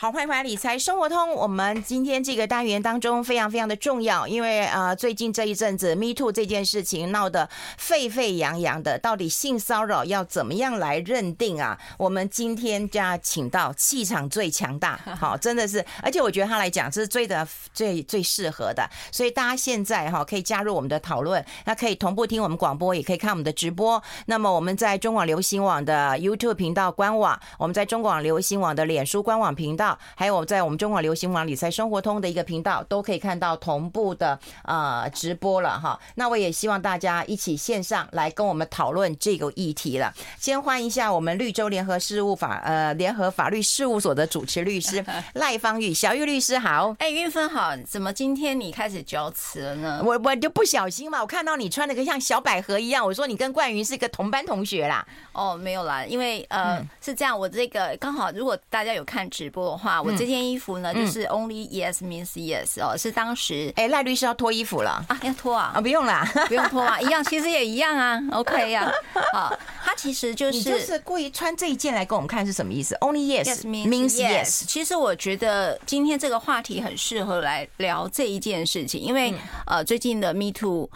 好，欢迎回来理财生活通。我们今天这个单元当中非常非常的重要，因为呃，最近这一阵子 Me Too 这件事情闹得沸沸扬扬的，到底性骚扰要怎么样来认定啊？我们今天就要请到气场最强大，好，真的是，而且我觉得他来讲是最的最最适合的，所以大家现在哈可以加入我们的讨论，那可以同步听我们广播，也可以看我们的直播。那么我们在中广流行网的 YouTube 频道官网，我们在中广流行网的脸书官网频道。还有在我们中广流行网理财生活通的一个频道，都可以看到同步的呃直播了哈。那我也希望大家一起线上来跟我们讨论这个议题了。先欢迎一下我们绿洲联合事务法呃联合法律事务所的主持律师 赖芳玉，小玉律师好。哎，云芬好，怎么今天你开始交词了呢？我我就不小心嘛，我看到你穿的个像小百合一样，我说你跟冠云是一个同班同学啦。哦，没有啦，因为呃、嗯、是这样，我这个刚好如果大家有看直播的话，我这件衣服呢，就是 Only Yes means Yes 哦，是当时哎赖律师要脱衣服了。啊，要脱啊？啊不用啦，不用脱啊，一样，其实也一样啊，OK 呀，好，他其实就是你就是故意穿这一件来给我们看是什么意思？Only Yes means Yes。其实我觉得今天这个话题很适合来聊这一件事情，因为呃最近的 Me Too。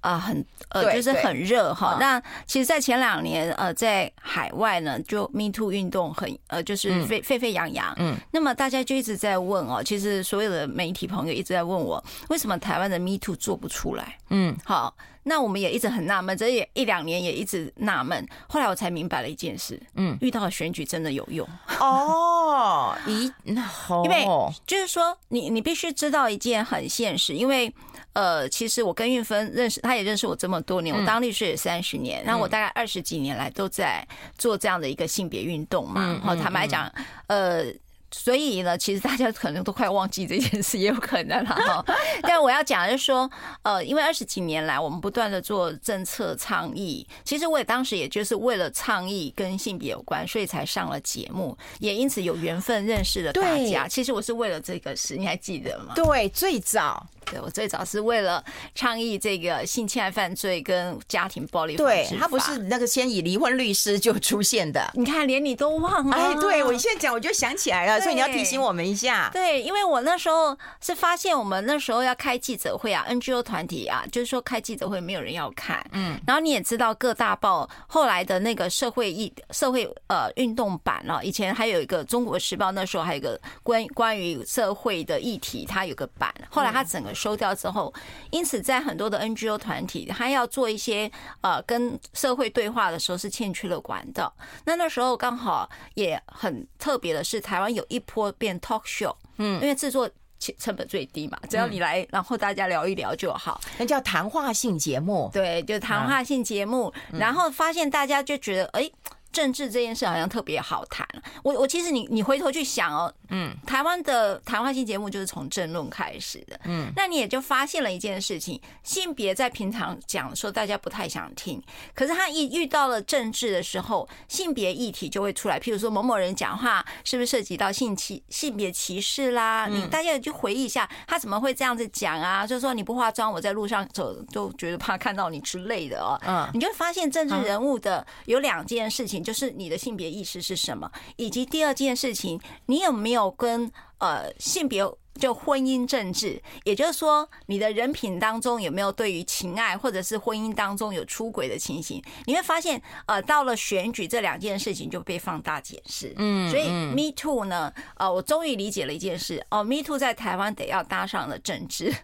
啊，很呃，就是很热哈。那其实，在前两年，呃，在海外呢，就 Me Too 运动很呃，就是沸沸沸扬扬。嗯。那么大家就一直在问哦，其实所有的媒体朋友一直在问我，为什么台湾的 Me Too 做不出来？嗯。好，那我们也一直很纳闷，这也一两年也一直纳闷。后来我才明白了一件事，嗯，遇到了选举真的有用哦。咦，那好，因为就是说，你你必须知道一件很现实，因为。呃，其实我跟韵芬认识，他也认识我这么多年，我当律师也三十年，然后我大概二十几年来都在做这样的一个性别运动嘛。好，坦白讲，呃。所以呢，其实大家可能都快忘记这件事，也有可能了哈。但我要讲的就是说，呃，因为二十几年来我们不断的做政策倡议，其实我也当时也就是为了倡议跟性别有关，所以才上了节目，也因此有缘分认识了大家。其实我是为了这个事，你还记得吗？对，最早，对我最早是为了倡议这个性侵害犯罪跟家庭暴力。对，他不是那个先以离婚律师就出现的。你看，连你都忘了。哎，对我现在讲，我就想起来了。所以你要提醒我们一下，对，因为我那时候是发现我们那时候要开记者会啊，NGO 团体啊，就是说开记者会没有人要看，嗯，然后你也知道各大报后来的那个社会议社会呃运动版了，以前还有一个中国时报，那时候还有一个关关于社会的议题，它有个版，后来它整个收掉之后，因此在很多的 NGO 团体，他要做一些呃跟社会对话的时候是欠缺了管道，那那时候刚好也很特别的是，台湾有一波。变 talk show，嗯，因为制作成本最低嘛，只要你来，然后大家聊一聊就好，那叫谈话性节目，对，就谈话性节目，然后发现大家就觉得，哎。政治这件事好像特别好谈。我我其实你你回头去想哦，嗯，台湾的谈话性节目就是从政论开始的，嗯，那你也就发现了一件事情：性别在平常讲说大家不太想听，可是他一遇到了政治的时候，性别议题就会出来。譬如说某某人讲话是不是涉及到性歧性别歧视啦？你大家也就回忆一下，他怎么会这样子讲啊？就是说你不化妆，我在路上走都觉得怕看到你之类的哦。嗯，你就发现政治人物的有两件事情。就是你的性别意识是什么，以及第二件事情，你有没有跟呃性别就婚姻政治，也就是说你的人品当中有没有对于情爱或者是婚姻当中有出轨的情形？你会发现，呃，到了选举这两件事情就被放大解释。嗯，所以 Me Too 呢，呃，我终于理解了一件事哦，Me Too 在台湾得要搭上了政治。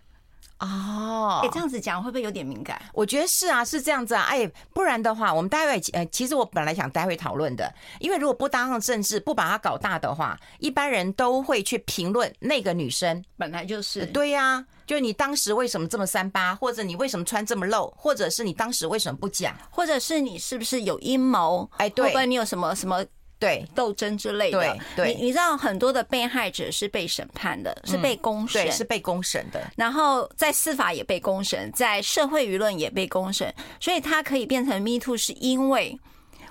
哦，哎，这样子讲会不会有点敏感？我觉得是啊，是这样子啊。哎，不然的话，我们待会呃，其实我本来想待会讨论的，因为如果不搭上政治，不把它搞大的话，一般人都会去评论那个女生本来就是对呀、啊，就是你当时为什么这么三八，或者你为什么穿这么露，或者是你当时为什么不讲，或者是你是不是有阴谋？哎，对，会不会你有什么什么？对斗争之类的，对，对你你知道很多的被害者是被审判的，是被公审，是被公审的。然后在司法也被公审，在社会舆论也被公审，所以它可以变成 Me Too，是因为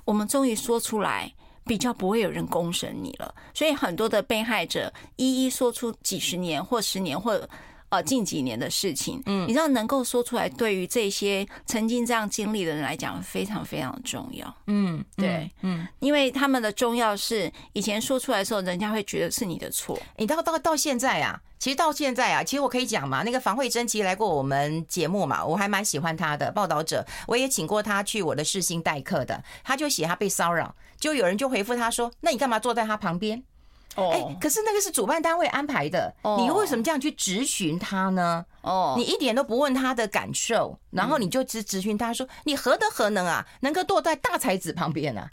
我们终于说出来，比较不会有人公审你了。所以很多的被害者一一说出几十年或十年或。呃近几年的事情。嗯，你知道能够说出来，对于这些曾经这样经历的人来讲，非常非常重要。嗯，对，嗯，因为他们的重要是以前说出来的时候，人家会觉得是你的错。你到到到现在啊，其实到现在啊，其实我可以讲嘛，那个房慧珍其实来过我们节目嘛，我还蛮喜欢她的报道者，我也请过她去我的世新代课的，她就写她被骚扰，就有人就回复她说，那你干嘛坐在她旁边？哦，哎，可是那个是主办单位安排的，你为什么这样去质询他呢？哦，你一点都不问他的感受，然后你就质质询他说，你何德何能啊，能够坐在大才子旁边啊？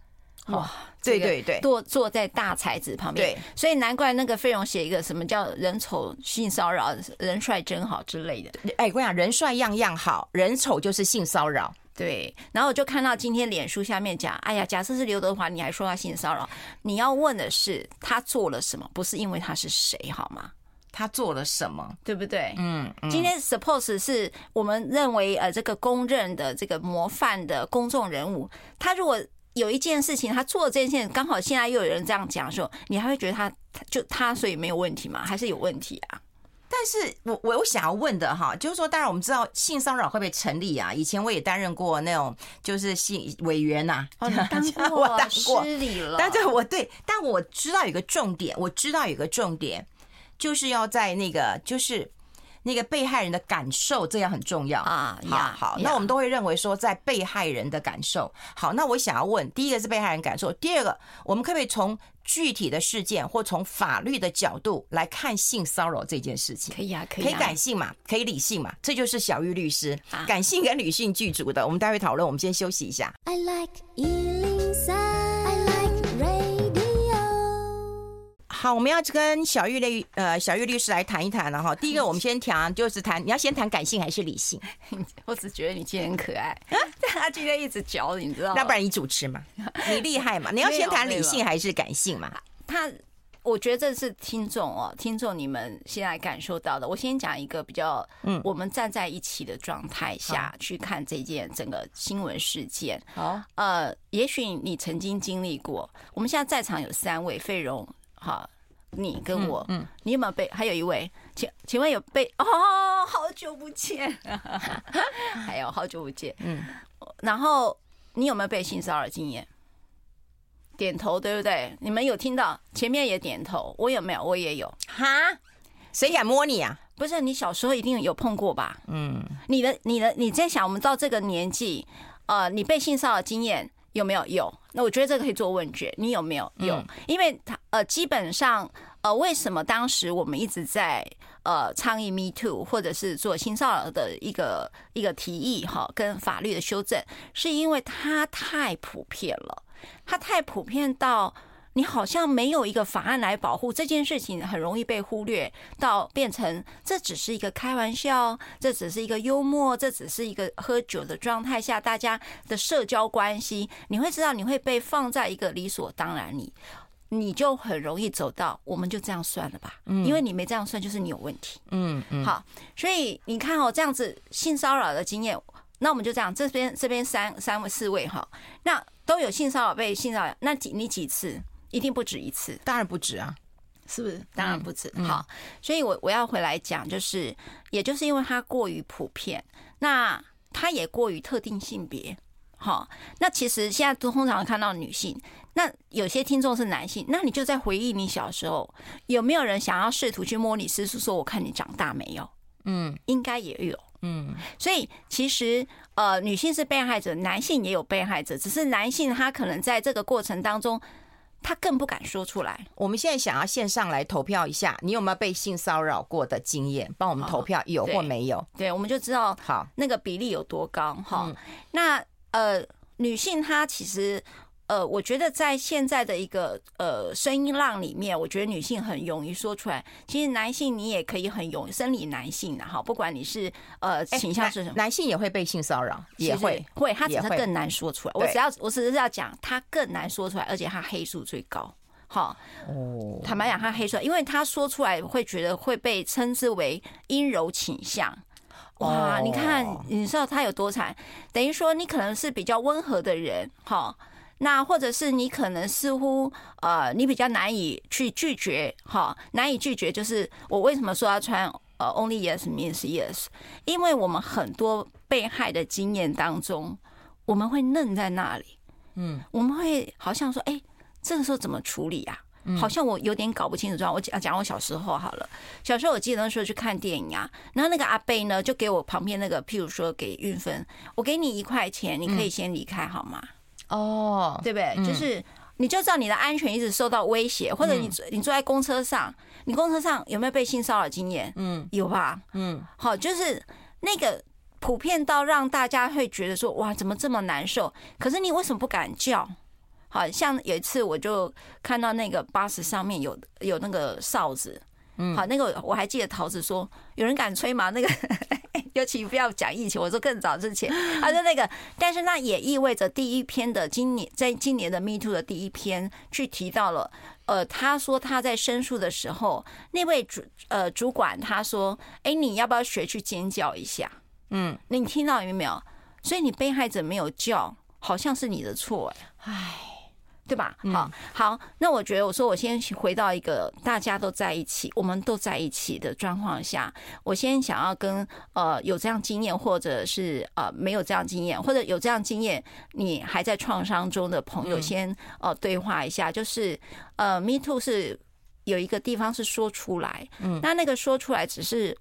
哇，对对对，坐坐在大才子旁边，对，所以难怪那个费荣写一个什么叫人丑性骚扰，人帅真好之类的。哎，我讲，人帅样样好，人丑就是性骚扰。对，然后我就看到今天脸书下面讲，哎呀，假设是刘德华，你还说他性骚扰，你要问的是他做了什么，不是因为他是谁，好吗？他做了什么，对不对？嗯，嗯，今天 suppose 是我们认为呃这个公认的这个模范的公众人物，他如果有一件事情他做了这件事情，刚好现在又有人这样讲的时候，你还会觉得他就他所以没有问题吗？还是有问题啊？但是我我我想要问的哈，就是说，当然我们知道性骚扰会不会成立啊？以前我也担任过那种就是性委员呐，哦，当 过，我当过，失礼了。但是我对，但我知道有个重点，我知道有个重点，就是要在那个就是那个被害人的感受，这样很重要啊。好好，那我们都会认为说，在被害人的感受。好，那我想要问，第一个是被害人感受，第二个，我们可不可以从？具体的事件或从法律的角度来看性骚扰这件事情，可以啊，可以，可以感性嘛，可以理性嘛，这就是小玉律师感性跟理性具足的。我们待会讨论，我们先休息一下。I like 好，我们要跟小玉律呃小玉律师来谈一谈了哈。第一个，我们先谈就是谈，你要先谈感性还是理性？我只觉得你今天很可爱，但他今天一直嚼你，你知道吗？那不然你主持嘛，你厉害嘛？你要先谈理性还是感性嘛？他，我觉得这是听众哦，听众你们现在感受到的。我先讲一个比较，嗯，我们站在一起的状态下去看这件整个新闻事件。好，呃，也许你曾经经历过。我们现在在场有三位费荣。好，你跟我，嗯，你有没有被？还有一位，请请问有被？哦，好久不见，还有好久不见，嗯，然后你有没有被性骚扰经验？点头，对不对？你们有听到？前面也点头，我有没有？我也有。哈，谁敢摸你啊？不是，你小时候一定有碰过吧？嗯，你的你的你在想，我们到这个年纪，呃，你被性骚扰经验？有没有？有。那我觉得这个可以做问卷，你有没有？有，因为他呃，基本上呃，为什么当时我们一直在呃倡议 Me Too，或者是做性骚扰的一个一个提议哈，跟法律的修正，是因为它太普遍了，它太普遍到。你好像没有一个法案来保护这件事情，很容易被忽略，到变成这只是一个开玩笑，这只是一个幽默，这只是一个喝酒的状态下大家的社交关系。你会知道你会被放在一个理所当然里，你就很容易走到我们就这样算了吧，因为你没这样算就是你有问题。嗯嗯，好，所以你看哦，这样子性骚扰的经验，那我们就这样，这边这边三三位四位哈，那都有性骚扰被性骚扰，那几你几次？一定不止一次，当然不止啊，是不是？当然不止。好，所以我我要回来讲，就是，也就是因为它过于普遍，那它也过于特定性别。好，那其实现在都通常看到女性，那有些听众是男性，那你就在回忆你小时候，有没有人想要试图去摸你私处，说我看你长大没有？嗯，应该也有。嗯，所以其实呃，女性是被害者，男性也有被害者，只是男性他可能在这个过程当中。他更不敢说出来。我们现在想要线上来投票一下，你有没有被性骚扰过的经验？帮我们投票，有或没有？对，我们就知道好那个比例有多高哈。那呃，女性她其实。呃，我觉得在现在的一个呃声音浪里面，我觉得女性很勇于说出来。其实男性你也可以很勇，生理男性的哈，不管你是呃倾向是什么，男性也会被性骚扰，也会会，他只是更难说出来。我只要我只是要讲，他更难说出来，而且他黑数最高。好，哦，坦白讲，他黑数，因为他说出来会觉得会被称之为阴柔倾向。哇，你看，你知道他有多惨？等于说你可能是比较温和的人，哈。那或者是你可能似乎呃，你比较难以去拒绝哈，难以拒绝就是我为什么说要穿呃，Only Yes means Yes，因为我们很多被害的经验当中，我们会愣在那里，嗯，我们会好像说，哎，这个时候怎么处理啊？好像我有点搞不清楚状况。我讲讲我小时候好了，小时候我记得那时候去看电影啊，然后那个阿贝呢就给我旁边那个，譬如说给运芬，我给你一块钱，你可以先离开好吗？哦，对不对？就是你就知道你的安全一直受到威胁，或者你你坐在公车上，你公车上有没有被性骚扰经验？嗯，有吧？嗯，好，就是那个普遍到让大家会觉得说哇，怎么这么难受？可是你为什么不敢叫？好像有一次我就看到那个巴士上面有有那个哨子，嗯，好，那个我还记得桃子说有人敢吹吗？那个 尤其不要讲疫情，我说更早之前，他说那个，但是那也意味着第一篇的今年在今年的 Me Too 的第一篇去提到了，呃，他说他在申诉的时候，那位主呃主管他说，哎，你要不要学去尖叫一下？嗯，那你听到有没有？所以你被害者没有叫，好像是你的错，哎，唉。对吧？好，好，那我觉得，我说我先回到一个大家都在一起，我们都在一起的状况下，我先想要跟呃有这样经验，或者是呃没有这样经验，或者有这样经验，你还在创伤中的朋友，先呃对话一下，就是呃，Me Too 是有一个地方是说出来，嗯，那那个说出来只是。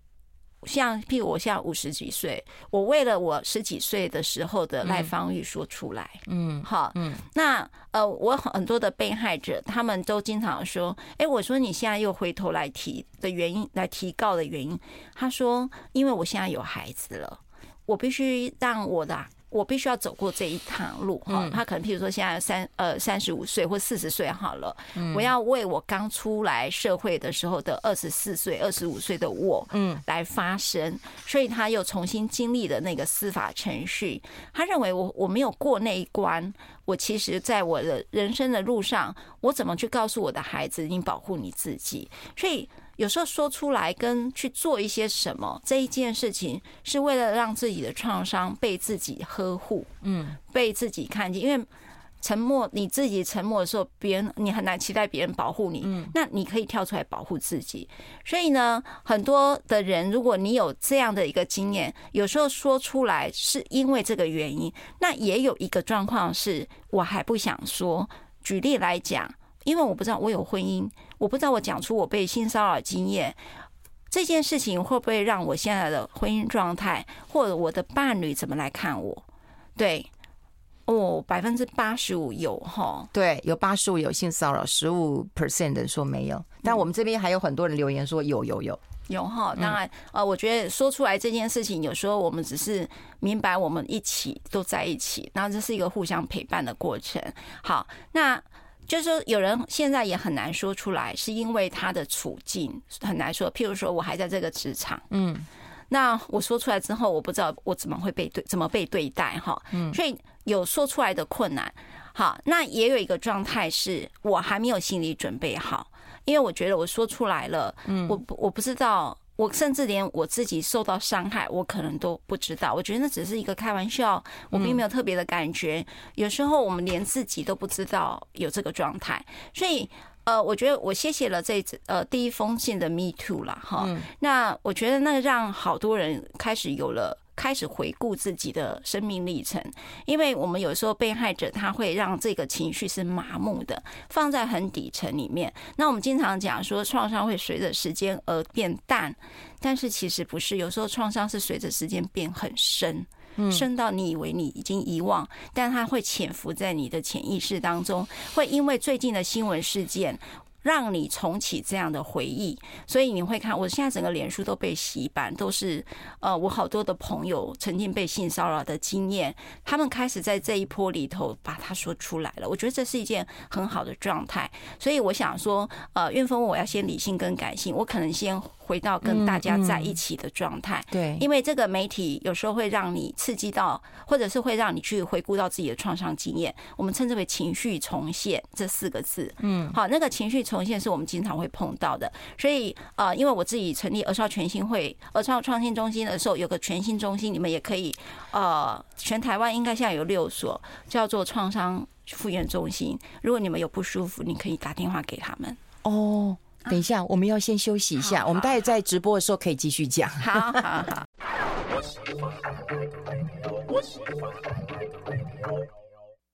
像，譬如我现在五十几岁，我为了我十几岁的时候的赖芳玉说出来，嗯，好，嗯，那呃，我很多的被害者，他们都经常说，哎，我说你现在又回头来提的原因，来提告的原因，他说，因为我现在有孩子了，我必须让我的。我必须要走过这一趟路哈，他可能譬如说现在三呃三十五岁或四十岁好了，我要为我刚出来社会的时候的二十四岁、二十五岁的我，嗯，来发声，所以他又重新经历了那个司法程序。他认为我我没有过那一关，我其实在我的人生的路上，我怎么去告诉我的孩子，你保护你自己？所以。有时候说出来跟去做一些什么这一件事情，是为了让自己的创伤被自己呵护，嗯，被自己看见。因为沉默，你自己沉默的时候，别人你很难期待别人保护你，嗯，那你可以跳出来保护自己。所以呢，很多的人，如果你有这样的一个经验，有时候说出来是因为这个原因，那也有一个状况是我还不想说。举例来讲。因为我不知道我有婚姻，我不知道我讲出我被性骚扰经验这件事情会不会让我现在的婚姻状态或者我的伴侣怎么来看我？对，哦，百分之八十五有哈，对，有八十五有性骚扰，十五 percent 的人说没有，但我们这边还有很多人留言说有有有有哈。当然，呃，我觉得说出来这件事情，有时候我们只是明白我们一起都在一起，然后这是一个互相陪伴的过程。好，那。就是说，有人现在也很难说出来，是因为他的处境很难说。譬如说，我还在这个职场，嗯，那我说出来之后，我不知道我怎么会被对，怎么被对待，哈，嗯，所以有说出来的困难。好，那也有一个状态是我还没有心理准备好，因为我觉得我说出来了，嗯，我我不知道。我甚至连我自己受到伤害，我可能都不知道。我觉得那只是一个开玩笑，我并没有特别的感觉。有时候我们连自己都不知道有这个状态，所以呃，我觉得我谢谢了这呃第一封信的 Me Too 了哈。那我觉得那让好多人开始有了。开始回顾自己的生命历程，因为我们有时候被害者他会让这个情绪是麻木的，放在很底层里面。那我们经常讲说，创伤会随着时间而变淡，但是其实不是，有时候创伤是随着时间变很深，深到你以为你已经遗忘，但它会潜伏在你的潜意识当中，会因为最近的新闻事件。让你重启这样的回忆，所以你会看，我现在整个脸书都被洗版，都是呃，我好多的朋友曾经被性骚扰的经验，他们开始在这一波里头把它说出来了。我觉得这是一件很好的状态，所以我想说，呃，韵芬问我要先理性跟感性，我可能先。回到跟大家在一起的状态，对，因为这个媒体有时候会让你刺激到，或者是会让你去回顾到自己的创伤经验，我们称之为情绪重现这四个字。嗯，好，那个情绪重现是我们经常会碰到的，所以呃，因为我自己成立儿少全新会、儿少创新中心的时候，有个全新中心，你们也可以呃，全台湾应该现在有六所叫做创伤复原中心，如果你们有不舒服，你可以打电话给他们。哦。等一下，我们要先休息一下，我们待会在直播的时候可以继续讲。好好好。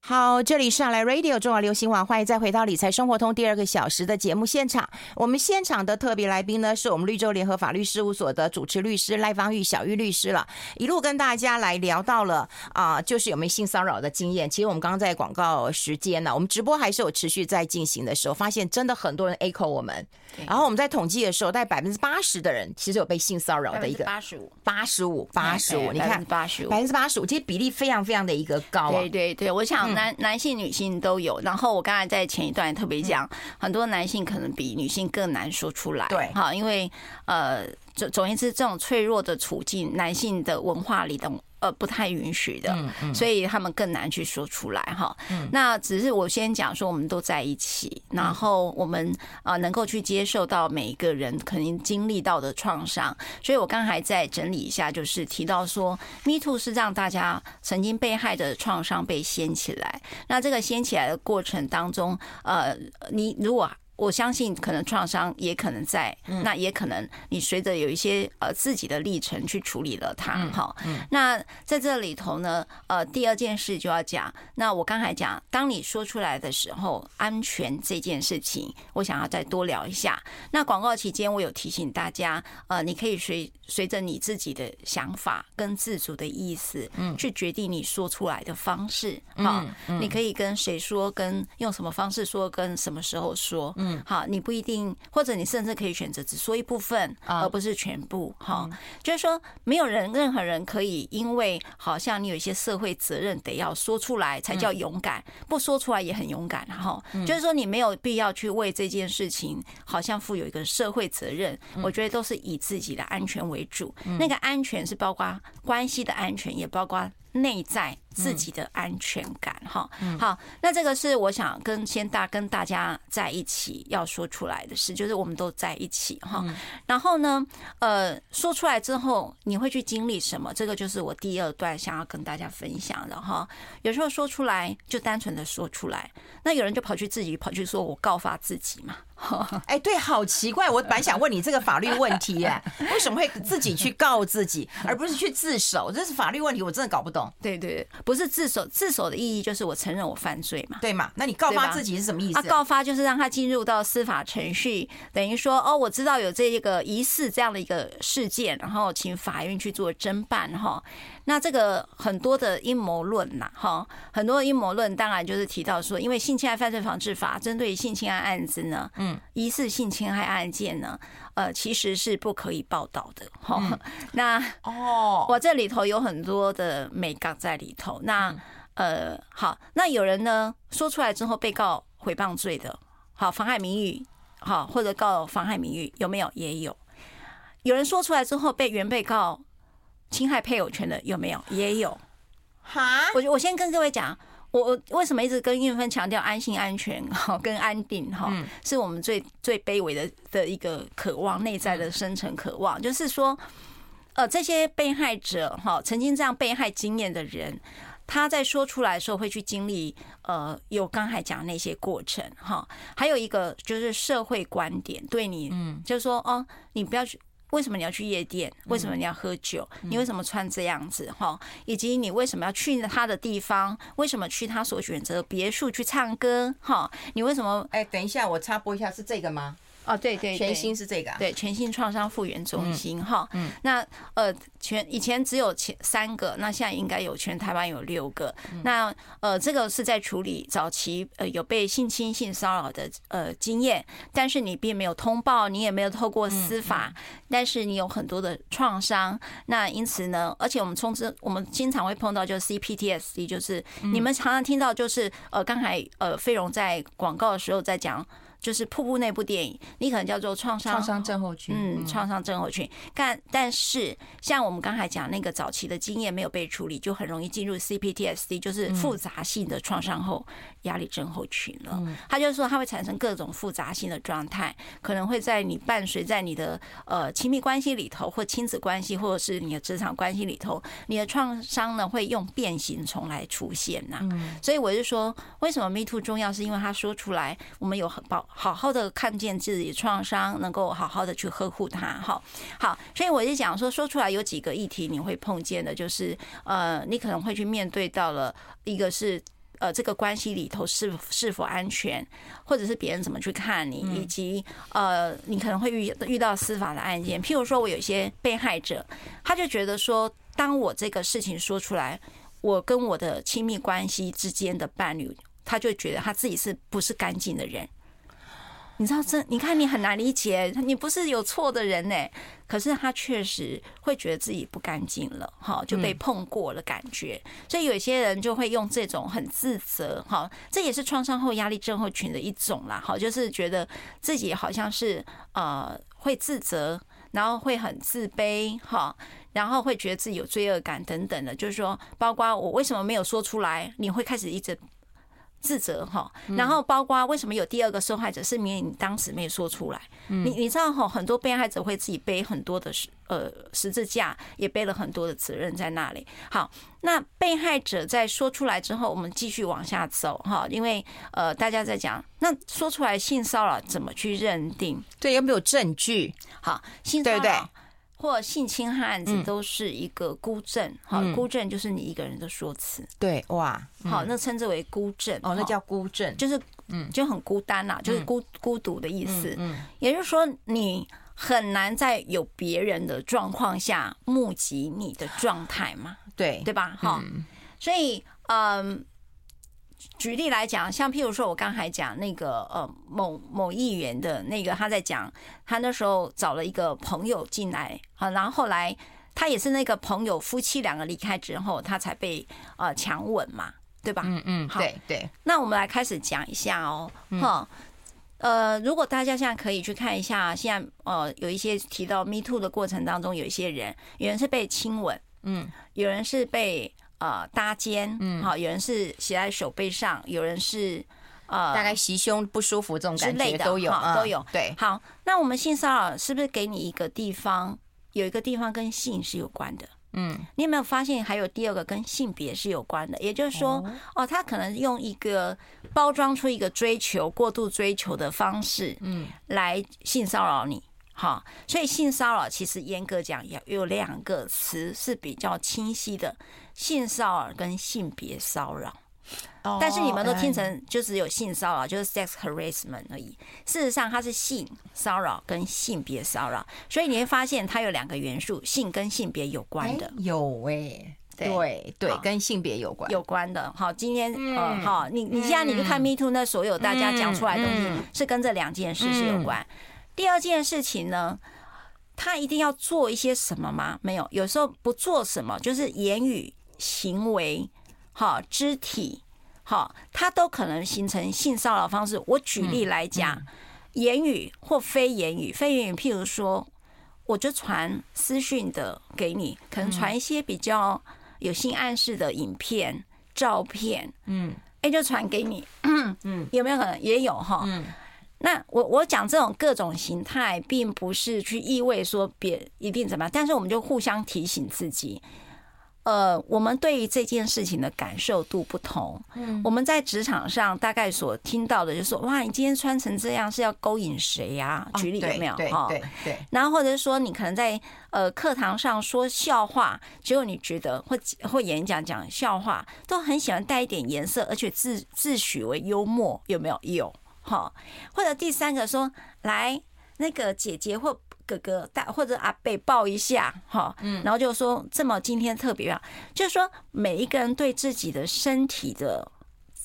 好，这里是上来 Radio 中华流行网，欢迎再回到理财生活通第二个小时的节目现场。我们现场的特别来宾呢，是我们绿洲联合法律事务所的主持律师赖芳玉小玉律师了，一路跟大家来聊到了啊、呃，就是有没有性骚扰的经验。其实我们刚刚在广告时间呢，我们直播还是有持续在进行的时候，发现真的很多人 echo 我们。然后我们在统计的时候，大概百分之八十的人其实有被性骚扰的一个八十五，八十五，八十五，你看八十五，百分之八十五，其实比例非常非常的一个高啊。对对对，我想。男 男性、女性都有，然后我刚才在前一段也特别讲，很多男性可能比女性更难说出来，对，哈，因为呃，总总言之，这种脆弱的处境，男性的文化里的。呃，不太允许的，所以他们更难去说出来哈。那只是我先讲说，我们都在一起，然后我们啊能够去接受到每一个人可能经历到的创伤。所以我刚才在整理一下，就是提到说，Me Too 是让大家曾经被害的创伤被掀起来。那这个掀起来的过程当中，呃，你如果。我相信可能创伤也可能在，那也可能你随着有一些呃自己的历程去处理了它哈。那在这里头呢，呃，第二件事就要讲。那我刚才讲，当你说出来的时候，安全这件事情，我想要再多聊一下。那广告期间，我有提醒大家，呃，你可以随随着你自己的想法跟自主的意思，嗯去决定你说出来的方式。好，你可以跟谁说，跟用什么方式说，跟什么时候说。嗯，好，你不一定，或者你甚至可以选择只说一部分，而不是全部。哈，就是说，没有人，任何人可以因为好像你有一些社会责任得要说出来才叫勇敢，不说出来也很勇敢。哈，就是说你没有必要去为这件事情好像负有一个社会责任。我觉得都是以自己的安全为主，那个安全是包括关系的安全，也包括。内在自己的安全感，哈，好，那这个是我想跟先大跟大家在一起要说出来的事，就是我们都在一起，哈，然后呢，呃，说出来之后你会去经历什么？这个就是我第二段想要跟大家分享的，哈。有时候说出来就单纯的说出来，那有人就跑去自己跑去说我告发自己嘛。哎，对，好奇怪！我本来想问你这个法律问题，哎，为什么会自己去告自己，而不是去自首？这是法律问题，我真的搞不懂。对对对，不是自首，自首的意义就是我承认我犯罪嘛，对嘛？那你告发自己是什么意思？啊，告发就是让他进入到司法程序，等于说，哦，我知道有这一个疑似这样的一个事件，然后请法院去做侦办，哈。那这个很多的阴谋论呐，哈，很多的阴谋论当然就是提到说，因为性侵害犯罪防治法针对性侵害案子呢，嗯，疑似性侵害案件呢，呃，其实是不可以报道的，哈。那哦，我这里头有很多的美感在里头。那呃，好，那有人呢说出来之后被告诽谤罪的，好，妨害名誉，好，或者告妨害名誉，有没有？也有。有人说出来之后被原被告。侵害配偶权的有没有？也有。哈，我我先跟各位讲，我我为什么一直跟运分强调安心、安全哈，跟安定哈，是我们最最卑微的的一个渴望，内在的深层渴望，就是说，呃，这些被害者哈，曾经这样被害经验的人，他在说出来的时候会去经历，呃，有刚才讲那些过程哈，还有一个就是社会观点对你，嗯，就是说哦，你不要去。为什么你要去夜店？为什么你要喝酒？你为什么穿这样子？哈，以及你为什么要去他的地方？为什么去他所选择的别墅去唱歌？哈，你为什么？哎，等一下，我插播一下，是这个吗？哦，对对，全新是这个，对，全新创伤复原中心哈。嗯，那呃，全以前只有前三个，那现在应该有全台湾有六个。那呃，这个是在处理早期呃有被性侵性骚扰的呃经验，但是你并没有通报，你也没有透过司法，但是你有很多的创伤。那因此呢，而且我们通知我们经常会碰到就是 CPTSD，就是你们常常听到就是呃刚才呃飞荣在广告的时候在讲。就是瀑布那部电影，你可能叫做创伤创伤症候群，嗯，创伤症候群。但但是，像我们刚才讲那个早期的经验没有被处理，就很容易进入 CPTSD，就是复杂性的创伤后压力症候群了。他就是说，它会产生各种复杂性的状态，可能会在你伴随在你的呃亲密关系里头，或亲子关系，或者是你的职场关系里头，你的创伤呢会用变形虫来出现呐。所以我就说，为什么 Me Too 重要，是因为他说出来，我们有很包。好好的看见自己创伤，能够好好的去呵护它。好，好，所以我就讲说，说出来有几个议题你会碰见的，就是呃，你可能会去面对到了一个是。呃，这个关系里头是是否安全，或者是别人怎么去看你，以及呃，你可能会遇遇到司法的案件。譬如说，我有一些被害者，他就觉得说，当我这个事情说出来，我跟我的亲密关系之间的伴侣，他就觉得他自己是不是干净的人。你知道这？你看你很难理解，你不是有错的人呢，可是他确实会觉得自己不干净了，哈，就被碰过了感觉。所以有些人就会用这种很自责，哈，这也是创伤后压力症候群的一种啦，哈，就是觉得自己好像是呃会自责，然后会很自卑，哈，然后会觉得自己有罪恶感等等的，就是说，包括我为什么没有说出来，你会开始一直。自责哈，然后包括为什么有第二个受害者，是因为你当时没有说出来。你你知道哈，很多被害者会自己背很多的十呃十字架，也背了很多的责任在那里。好，那被害者在说出来之后，我们继续往下走哈，因为呃大家在讲，那说出来性骚扰怎么去认定？对，有没有证据？好，性骚扰。或性侵害案子都是一个孤证，好，孤证就是你一个人的说辞，对，哇，好，那称之为孤证，哦，那叫孤证，就是，嗯，就很孤单呐，就是孤孤独的意思，嗯，也就是说你很难在有别人的状况下目击你的状态嘛，对，对吧？好，所以，嗯。举例来讲，像譬如说，我刚才讲那个呃某某议员的那个，他在讲他那时候找了一个朋友进来啊，然后后来他也是那个朋友夫妻两个离开之后，他才被呃强吻嘛，对吧？嗯嗯，好，对对。那我们来开始讲一下哦，哈，呃，如果大家现在可以去看一下，现在呃有一些提到 Me Too 的过程当中，有一些人，有人是被亲吻，嗯，有人是被。呃，搭肩，嗯，好，有人是写在手背上，有人是呃，大概袭胸不舒服这种感觉都有，都有，对。好，那我们性骚扰是不是给你一个地方，有一个地方跟性是有关的？嗯，你有没有发现还有第二个跟性别是有关的？也就是说，哦，他可能用一个包装出一个追求、过度追求的方式，嗯，来性骚扰你。好，所以性骚扰其实严格讲有有两个词是比较清晰的。性骚扰跟性别骚扰，但是你们都听成就只有性骚扰，就是 sex harassment 而已。事实上，它是性骚扰跟性别骚扰，所以你会发现它有两个元素，性跟性别有关的。有哎，对对，跟性别有关，有关的。好，今天嗯，好，你你现在你就看 Me Too，那所有大家讲出来的东西是跟这两件事是有关。第二件事情呢，他一定要做一些什么吗？没有，有时候不做什么，就是言语。行为，好，肢体，好，它都可能形成性骚扰方式。我举例来讲，言语或非言语，非言语，譬如说，我就传私讯的给你，可能传一些比较有性暗示的影片、照片，嗯，哎，就传给你，嗯嗯，有没有可能也有哈？嗯，那我我讲这种各种形态，并不是去意味说别一定怎么样，但是我们就互相提醒自己。呃，我们对于这件事情的感受度不同。嗯，我们在职场上大概所听到的就是说，哇，你今天穿成这样是要勾引谁呀？举例有没有？哈，对对。然后或者是说，你可能在呃课堂上说笑话，结果你觉得或或演讲讲笑话，都很喜欢带一点颜色，而且自自诩为幽默，有没有？有。哈，或者第三个说，来那个姐姐或。哥哥大或者阿伯抱一下哈，嗯，然后就说这么今天特别啊，就是说每一个人对自己的身体的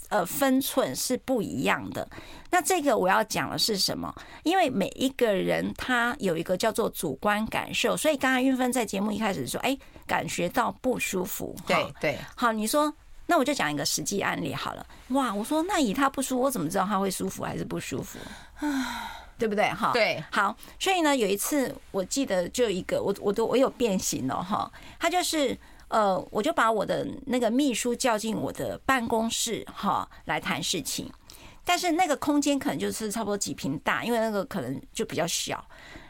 呃分寸是不一样的。那这个我要讲的是什么？因为每一个人他有一个叫做主观感受，所以刚才运芬在节目一开始说，哎，感觉到不舒服，对对，好，你说那我就讲一个实际案例好了。哇，我说那以他不舒服，我怎么知道他会舒服还是不舒服？唉。对不对？哈，对，好，所以呢，有一次我记得就一个，我我都我有变形了哈，他就是呃，我就把我的那个秘书叫进我的办公室哈来谈事情，但是那个空间可能就是差不多几平大，因为那个可能就比较小，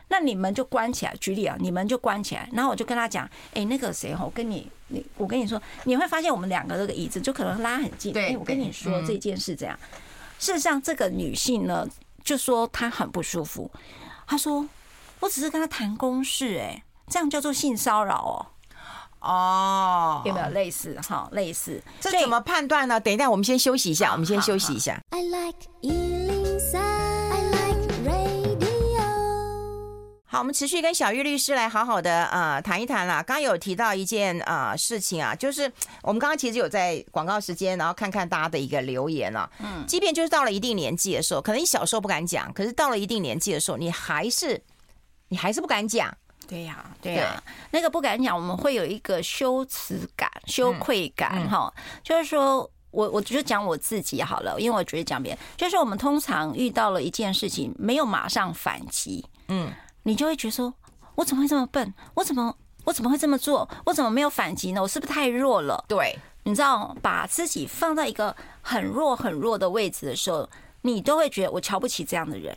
那你们就关起来，举例啊，你们就关起来，然后我就跟他讲，哎，那个谁哈，我跟你你我跟你说，你会发现我们两个这个椅子就可能拉很近，对，我跟你说这件事这样，事实上这个女性呢。就说他很不舒服。他说：“我只是跟他谈公事，哎，这样叫做性骚扰哦。”哦，有没有类似？哈，类似，这怎么判断呢？等一下，我们先休息一下，我们先休息一下。I like 好，我们持续跟小玉律师来好好的呃谈一谈啦。刚刚有提到一件呃事情啊，就是我们刚刚其实有在广告时间，然后看看大家的一个留言啊。嗯，即便就是到了一定年纪的时候，可能你小时候不敢讲，可是到了一定年纪的时候，你还是你还是不敢讲。对呀、啊，对呀、啊，那个不敢讲，我们会有一个羞耻感、羞愧感，哈、嗯，就是说我我就讲我自己好了，因为我觉得讲别人，就是我们通常遇到了一件事情，没有马上反击，嗯，你就会觉得说，我怎么会这么笨？我怎么我怎么会这么做？我怎么没有反击呢？我是不是太弱了？对，你知道，把自己放在一个很弱很弱的位置的时候，你都会觉得我瞧不起这样的人。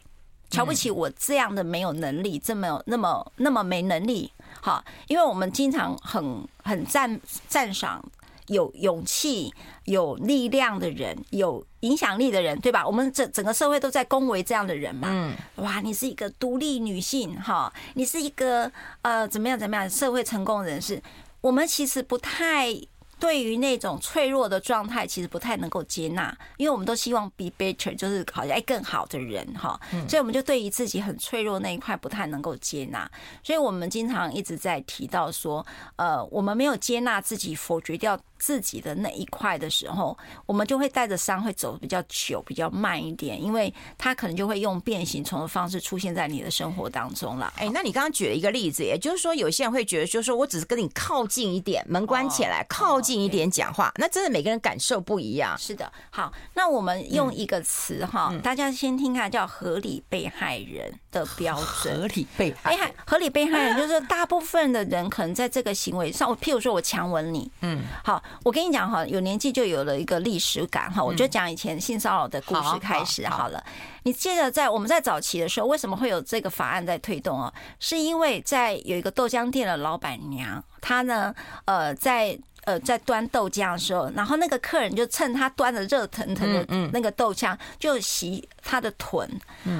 瞧不起我这样的没有能力，这么那么那么没能力，好，因为我们经常很很赞赞赏有勇气、有力量的人，有影响力的人，对吧？我们整整个社会都在恭维这样的人嘛。嗯，哇，你是一个独立女性，哈，你是一个呃怎么样怎么样社会成功人士，我们其实不太。对于那种脆弱的状态，其实不太能够接纳，因为我们都希望 be better，就是好像哎更好的人哈，所以我们就对于自己很脆弱那一块不太能够接纳，所以我们经常一直在提到说，呃，我们没有接纳自己，否决掉自己的那一块的时候，我们就会带着伤会走得比较久，比较慢一点，因为他可能就会用变形虫的方式出现在你的生活当中了。哎，那你刚刚举了一个例子，也就是说，有些人会觉得，就是说我只是跟你靠近一点，门关起来，靠近一点讲话，那真的每个人感受不一样。是的，好，那我们用一个词哈，大家先听看，叫合理被害人的标准。合理被害，哎，合理被害人就是大部分的人可能在这个行为上，譬如说我强吻你，嗯，好。我跟你讲哈，有年纪就有了一个历史感哈。我就讲以前性骚扰的故事开始好了。你记得在我们在早期的时候，为什么会有这个法案在推动哦？是因为在有一个豆浆店的老板娘，她呢，呃，在呃在端豆浆的时候，然后那个客人就趁他端的热腾腾的那个豆浆，就洗他的臀。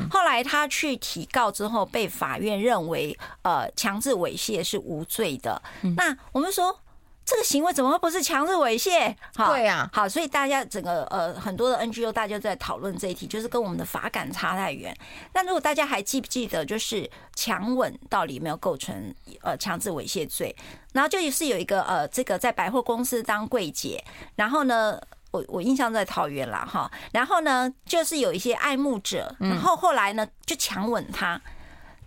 后来他去提告之后，被法院认为呃强制猥亵是无罪的。那我们说。这个行为怎么会不是强制猥亵？好，对呀，好，所以大家整个呃很多的 NGO 大家都在讨论这一题，就是跟我们的法感差太远。那如果大家还记不记得，就是强吻到底有没有构成呃强制猥亵罪？然后就是有一个呃这个在百货公司当柜姐，然后呢，我我印象在桃园啦哈，然后呢就是有一些爱慕者，然后后来呢就强吻他。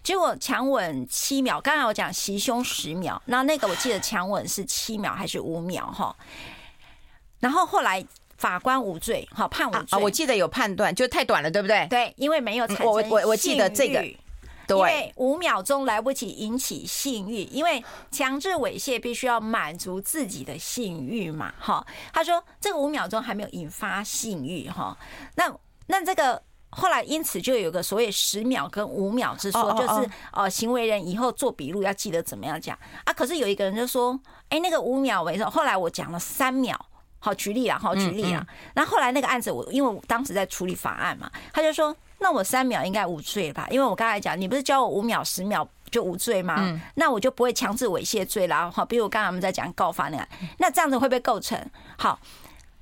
结果强吻七秒，刚才我讲袭胸十秒，那那个我记得强吻是七秒还是五秒哈？然后后来法官无罪，哈判无罪。啊，我记得有判断，就太短了，对不对？对，因为没有产生。我我我记得这个，对，因为五秒钟来不及引起性欲，因为强制猥亵必须要满足自己的性欲嘛，哈。他说这个五秒钟还没有引发性欲，哈。那那这个。后来，因此就有个所谓十秒跟五秒之说，就是呃，行为人以后做笔录要记得怎么样讲啊。可是有一个人就说，哎，那个五秒为什么？后来我讲了三秒，好举例啊，好举例啊。然后后来那个案子，我因为我当时在处理法案嘛，他就说，那我三秒应该无罪吧？因为我刚才讲，你不是教我五秒、十秒就无罪吗？那我就不会强制猥亵罪啦。好，比如我刚才我们在讲告发那个，那这样子会不会构成？好。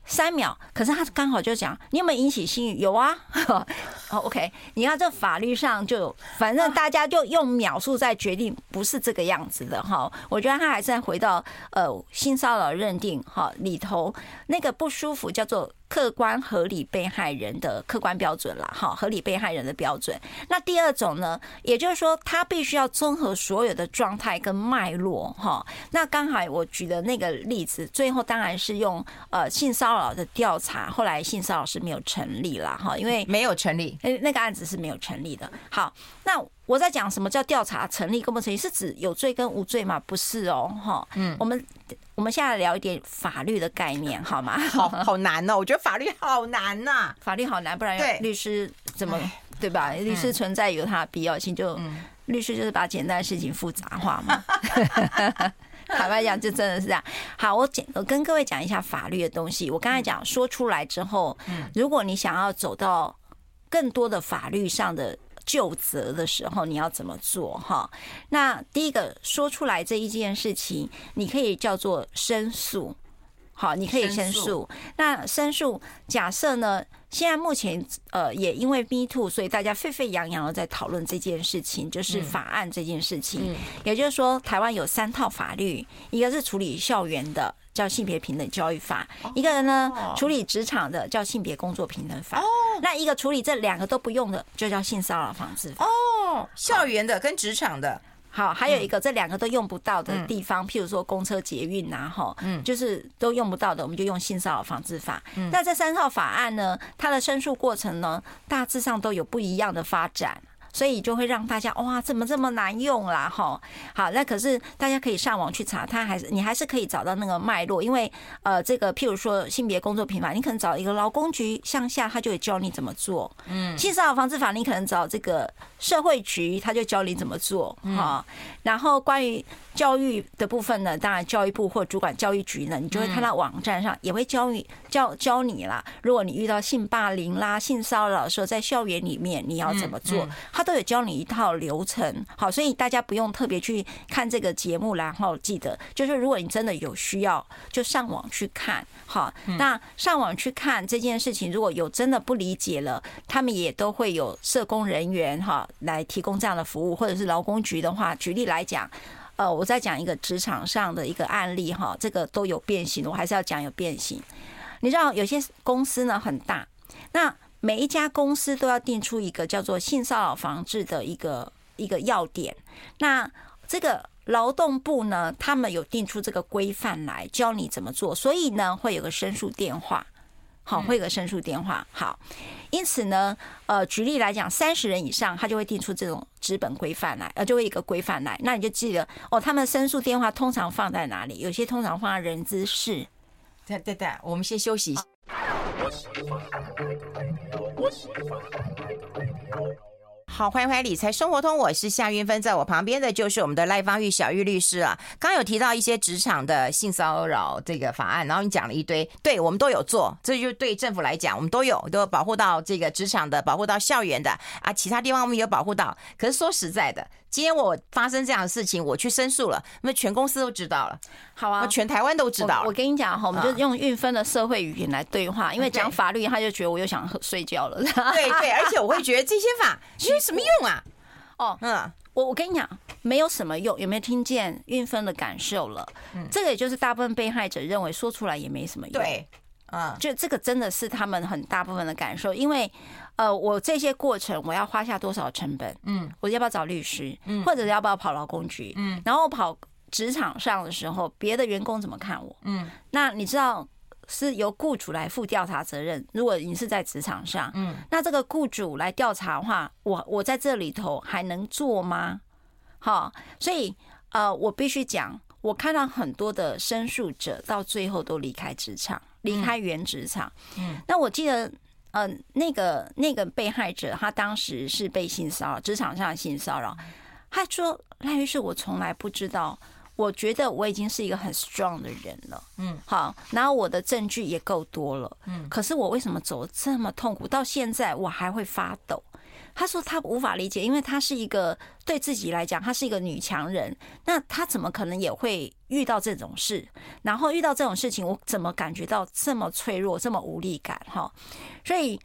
三秒，可是他刚好就讲，你有没有引起性欲？有啊。哦，OK，你看这法律上就，反正大家就用秒数在决定，不是这个样子的哈。我觉得他还是回到呃性骚扰认定哈里头那个不舒服叫做。客观合理被害人的客观标准啦，哈，合理被害人的标准。那第二种呢，也就是说，他必须要综合所有的状态跟脉络，哈。那刚才我举的那个例子，最后当然是用呃性骚扰的调查，后来性骚扰是没有成立了，哈，因为没有成立，那个案子是没有成立的。好，那我在讲什么叫调查成立跟不成立，是指有罪跟无罪吗？不是哦，哈，嗯，我们。我们现在聊一点法律的概念，好吗？好好难哦，我觉得法律好难呐，法律好难，不然律师怎么对吧？律师存在有它的必要性，就律师就是把简单的事情复杂化嘛。坦白讲，就真的是这样。好，我简我跟各位讲一下法律的东西。我刚才讲说出来之后，如果你想要走到。更多的法律上的究责的时候，你要怎么做？哈，那第一个说出来这一件事情，你可以叫做申诉。好，你可以申诉。那申诉，假设呢？现在目前呃，也因为 Me Too，所以大家沸沸扬扬的在讨论这件事情，就是法案这件事情。也就是说，台湾有三套法律，一个是处理校园的，叫性别平等教育法；一个人呢，处理职场的，叫性别工作平等法。那一个处理这两个都不用的，就叫性骚扰防治法。哦，校园的跟职场的。好，还有一个这两个都用不到的地方，譬如说公车、捷运呐，哈，嗯，就是都用不到的，我们就用性骚扰防治法。那这三套法案呢，它的申诉过程呢，大致上都有不一样的发展。所以就会让大家哇，怎么这么难用啦？哈，好，那可是大家可以上网去查，它还是你还是可以找到那个脉络，因为呃，这个譬如说性别工作平法，你可能找一个劳工局向下，他就会教你怎么做。嗯，性骚扰防治法，你可能找这个社会局，他就教你怎么做。哈，然后关于教育的部分呢，当然教育部或主管教育局呢，你就会看到网站上也会教你教教你啦。如果你遇到性霸凌啦、性骚扰的时候，在校园里面你要怎么做？他都有教你一套流程，好，所以大家不用特别去看这个节目，然后记得就是，如果你真的有需要，就上网去看，好，那上网去看这件事情，如果有真的不理解了，他们也都会有社工人员哈来提供这样的服务，或者是劳工局的话，举例来讲，呃，我再讲一个职场上的一个案例哈，这个都有变形，我还是要讲有变形。你知道有些公司呢很大，那。每一家公司都要定出一个叫做性骚扰防治的一个一个要点。那这个劳动部呢，他们有定出这个规范来教你怎么做，所以呢，会有个申诉电话，好，会有个申诉电话。好，因此呢，呃，举例来讲，三十人以上，他就会定出这种资本规范来，呃，就会一个规范来。那你就记得哦，他们申诉电话通常放在哪里？有些通常放在人资室。对对对，我们先休息一下。好，欢迎回来理财生活通，我是夏韵芬，在我旁边的就是我们的赖芳玉小玉律师啊。刚有提到一些职场的性骚扰这个法案，然后你讲了一堆，对我们都有做，这就对政府来讲，我们都有都保护到这个职场的，保护到校园的啊，其他地方我们有保护到。可是说实在的。今天我发生这样的事情，我去申诉了，那么全公司都知道了。好啊，全台湾都知道了。我跟你讲哈，我们就用运分的社会语言来对话，因为讲法律，他就觉得我又想睡觉了。对对，而且我会觉得这些法 有什么用啊？哦，嗯，我我跟你讲，没有什么用，有没有听见运分的感受了？嗯，这个也就是大部分被害者认为说出来也没什么用。对，嗯，就这个真的是他们很大部分的感受，因为。呃，我这些过程我要花下多少成本？嗯，我要不要找律师？嗯，或者要不要跑劳工局？嗯，然后跑职场上的时候，别的员工怎么看我？嗯，那你知道是由雇主来负调查责任。如果你是在职场上，嗯，那这个雇主来调查的话，我我在这里头还能做吗？好，所以呃，我必须讲，我看到很多的申诉者到最后都离开职场，离开原职场。嗯，那我记得。呃，那个那个被害者，他当时是被性骚扰，职场上的性骚扰。他说：“赖律师，我从来不知道，我觉得我已经是一个很 strong 的人了，嗯，好，然后我的证据也够多了，嗯，可是我为什么走这么痛苦？到现在我还会发抖。”他说他无法理解，因为他是一个对自己来讲，他是一个女强人，那他怎么可能也会遇到这种事？然后遇到这种事情，我怎么感觉到这么脆弱，这么无力感？哈，所以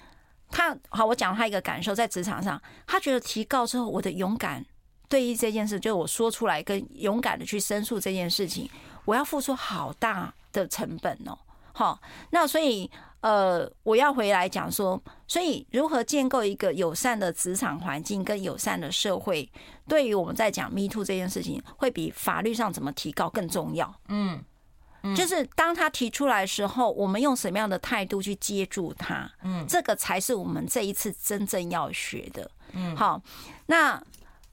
他好，我讲他一个感受，在职场上，他觉得提高之后，我的勇敢对于这件事，就是我说出来跟勇敢的去申诉这件事情，我要付出好大的成本哦。好，那所以。呃，我要回来讲说，所以如何建构一个友善的职场环境跟友善的社会，对于我们在讲 Me Too 这件事情，会比法律上怎么提高更重要。嗯，就是当他提出来的时候，我们用什么样的态度去接住他？嗯，这个才是我们这一次真正要学的。嗯，好，那。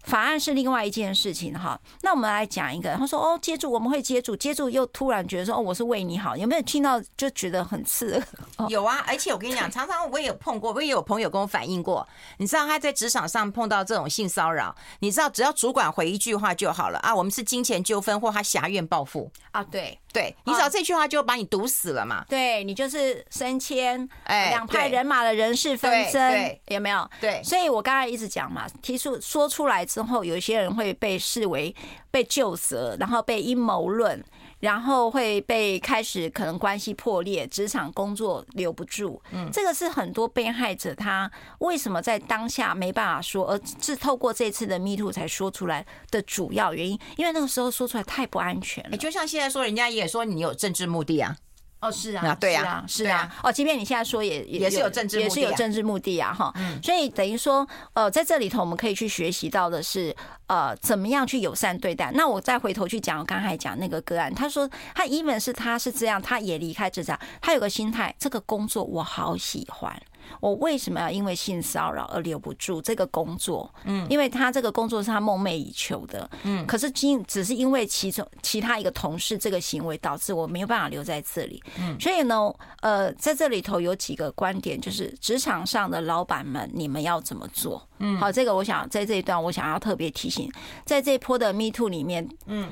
法案是另外一件事情哈，那我们来讲一个。他说：“哦，接住，我们会接住，接住又突然觉得说，哦，我是为你好。”有没有听到就觉得很刺耳？有啊，而且我跟你讲，常常我也有碰过，我也有朋友跟我反映过。你知道他在职场上碰到这种性骚扰，你知道只要主管回一句话就好了啊，我们是金钱纠纷或他挟怨报复啊，对。对，你只要这句话就把你堵死了嘛。对，你就是升迁，哎，两派人马的人事纷争，有没有？对，所以我刚才一直讲嘛，提出说出来之后，有一些人会被视为被救责，然后被阴谋论。然后会被开始可能关系破裂，职场工作留不住。嗯，这个是很多被害者他为什么在当下没办法说，而是透过这次的 Me Too 才说出来的主要原因，因为那个时候说出来太不安全了。就像现在说，人家也说你有政治目的啊。哦，是啊，对啊，是啊。哦，即便你现在说也也是有政治，也是有政治目的啊，哈。所以等于说，呃，在这里头我们可以去学习到的是，呃，怎么样去友善对待。那我再回头去讲，我刚才讲那个个案，他说他 even 是他是这样，他也离开职场，他有个心态，这个工作我好喜欢。我为什么要因为性骚扰而留不住这个工作？嗯，因为他这个工作是他梦寐以求的。嗯，可是今只是因为其中其他一个同事这个行为导致我没有办法留在这里。嗯，所以呢，呃，在这里头有几个观点，就是职场上的老板们，你们要怎么做？嗯，好，这个我想在这一段我想要特别提醒，在这一波的 Me Too 里面，嗯。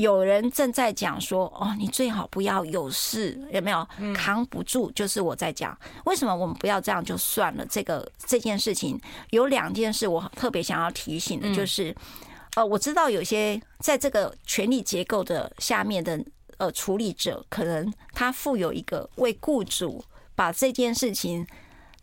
有人正在讲说：“哦，你最好不要有事，有没有？扛不住，就是我在讲。为什么我们不要这样就算了？这个这件事情有两件事，我特别想要提醒的，就是，呃，我知道有些在这个权力结构的下面的呃处理者，可能他负有一个为雇主把这件事情。”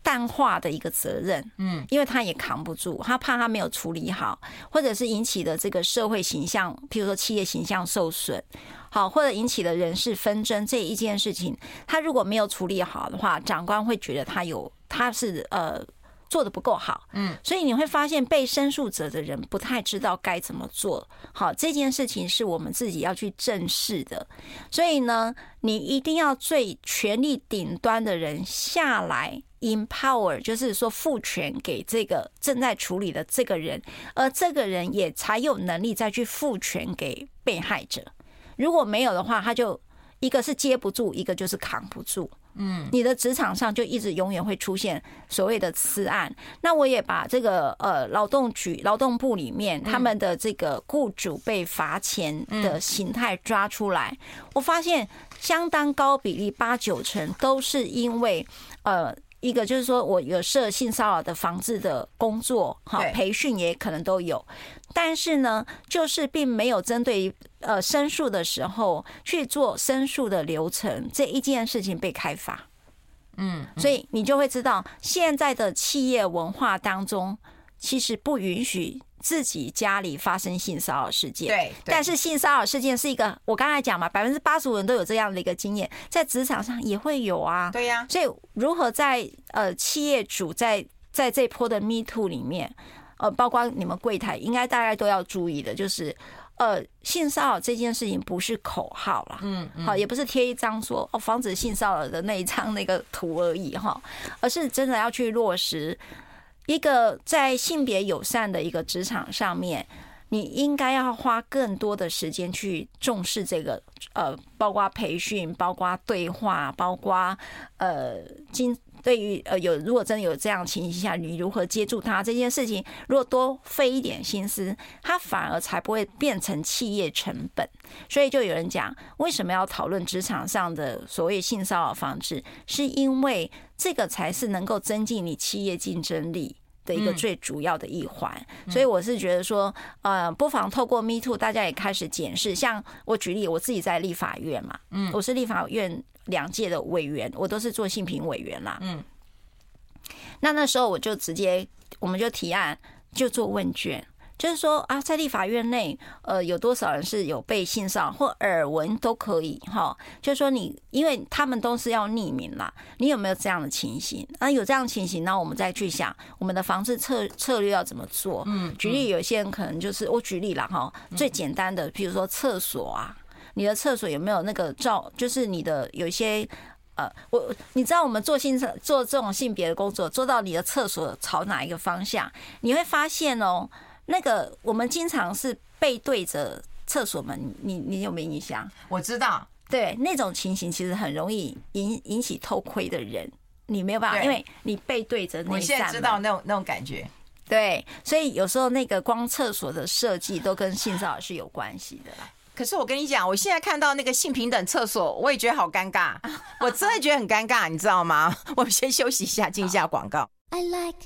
淡化的一个责任，嗯，因为他也扛不住，他怕他没有处理好，或者是引起的这个社会形象，譬如说企业形象受损，好，或者引起的人事纷争这一件事情，他如果没有处理好的话，长官会觉得他有他是呃。做的不够好，嗯，所以你会发现被申诉者的人不太知道该怎么做。好，这件事情是我们自己要去正视的。所以呢，你一定要最权力顶端的人下来，empower，就是说赋权给这个正在处理的这个人，而这个人也才有能力再去赋权给被害者。如果没有的话，他就一个是接不住，一个就是扛不住。嗯，你的职场上就一直永远会出现所谓的私案。那我也把这个呃劳动局劳动部里面他们的这个雇主被罚钱的形态抓出来，我发现相当高比例八九成都是因为呃。一个就是说，我有设性骚扰的防治的工作，哈，培训也可能都有，但是呢，就是并没有针对呃申诉的时候去做申诉的流程，这一件事情被开发，嗯，所以你就会知道现在的企业文化当中，其实不允许。自己家里发生性骚扰事件，对，但是性骚扰事件是一个，我刚才讲嘛，百分之八十五人都有这样的一个经验，在职场上也会有啊，对呀。所以如何在呃企业主在在这波的 Me Too 里面，呃，包括你们柜台，应该大家都要注意的，就是呃性骚扰这件事情不是口号啦，嗯，好，也不是贴一张说哦防止性骚扰的那一张那个图而已哈，而是真的要去落实。一个在性别友善的一个职场上面，你应该要花更多的时间去重视这个，呃，包括培训，包括对话，包括呃，经对于呃有如果真的有这样情形下，你如何接住他这件事情，如果多费一点心思，他反而才不会变成企业成本。所以就有人讲，为什么要讨论职场上的所谓性骚扰防治，是因为这个才是能够增进你企业竞争力的一个最主要的一环。所以我是觉得说，呃，不妨透过 Me Too，大家也开始检视。像我举例，我自己在立法院嘛，嗯，我是立法院两届的委员，我都是做性平委员啦，嗯。那那时候我就直接，我们就提案，就做问卷。就是说啊，在立法院内，呃，有多少人是有被性骚扰或耳闻都可以哈。就是说你，因为他们都是要匿名啦，你有没有这样的情形？啊，有这样的情形，那我们再去想我们的防治策策略要怎么做。嗯，举例，有些人可能就是我举例了哈，最简单的，比如说厕所啊，你的厕所有没有那个照？就是你的有一些呃，我你知道我们做性做这种性别的工作，做到你的厕所朝哪一个方向，你会发现哦。那个我们经常是背对着厕所门，你你有没有印象？我知道，对那种情形，其实很容易引引起偷窥的人，你没有办法，因为你背对着那。我现在知道那种那种感觉。对，所以有时候那个光厕所的设计都跟性骚扰是有关系的。可是我跟你讲，我现在看到那个性平等厕所，我也觉得好尴尬，我真的觉得很尴尬，你知道吗？我们先休息一下，进一下广告。I like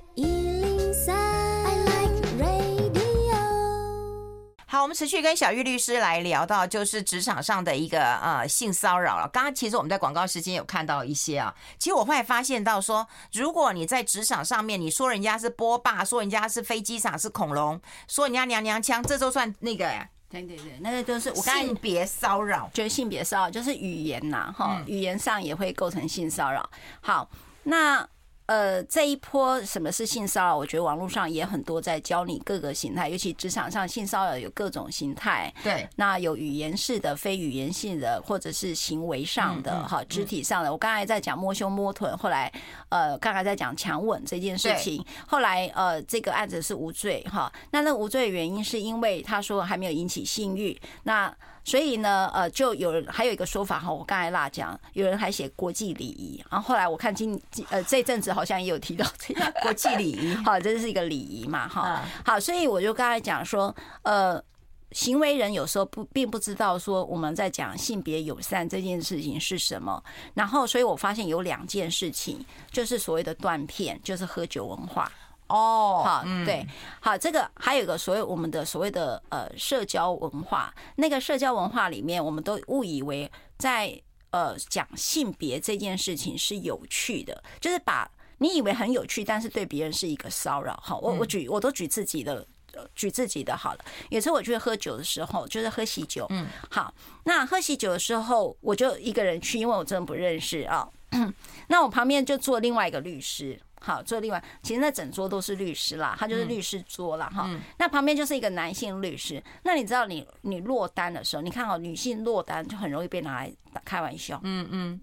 好，我们持续跟小玉律师来聊到，就是职场上的一个呃性骚扰了。刚刚其实我们在广告时间有看到一些啊，其实我后来发现到说，如果你在职场上面，你说人家是波霸，说人家是飞机场是恐龙，说人家娘娘腔，这都算那个呀？对对对，那个就是我性别骚扰，就是性别骚扰，就是语言呐，哈，语言上也会构成性骚扰。好，那。呃，这一波什么是性骚扰？我觉得网络上也很多在教你各个形态，尤其职场上性骚扰有各种形态。对，那有语言式的、非语言性的，或者是行为上的、哈、肢体上的。我刚才在讲摸胸摸臀，后来呃，刚才在讲强吻这件事情，后来呃，这个案子是无罪哈。那那无罪的原因是因为他说还没有引起性欲。那所以呢，呃，就有人还有一个说法哈，我刚才辣讲，有人还写国际礼仪，然后后来我看今呃这阵子好像也有提到这个国际礼仪，好，这是一个礼仪嘛，哈，好，所以我就刚才讲说，呃，行为人有时候不并不知道说我们在讲性别友善这件事情是什么，然后所以我发现有两件事情，就是所谓的断片，就是喝酒文化。哦，好，对，好，这个还有一个所谓我们的所谓的呃社交文化，那个社交文化里面，我们都误以为在呃讲性别这件事情是有趣的，就是把你以为很有趣，但是对别人是一个骚扰。好，我我举我都举自己的，举自己的好了。有时候我去喝酒的时候，就是喝喜酒，嗯，好，那喝喜酒的时候，我就一个人去，因为我真的不认识啊。那我旁边就坐另外一个律师。好，坐另外，其实那整桌都是律师啦，他就是律师桌啦。哈、嗯。那旁边就是一个男性律师。那你知道你，你你落单的时候，你看哦，女性落单就很容易被拿来开玩笑。嗯嗯。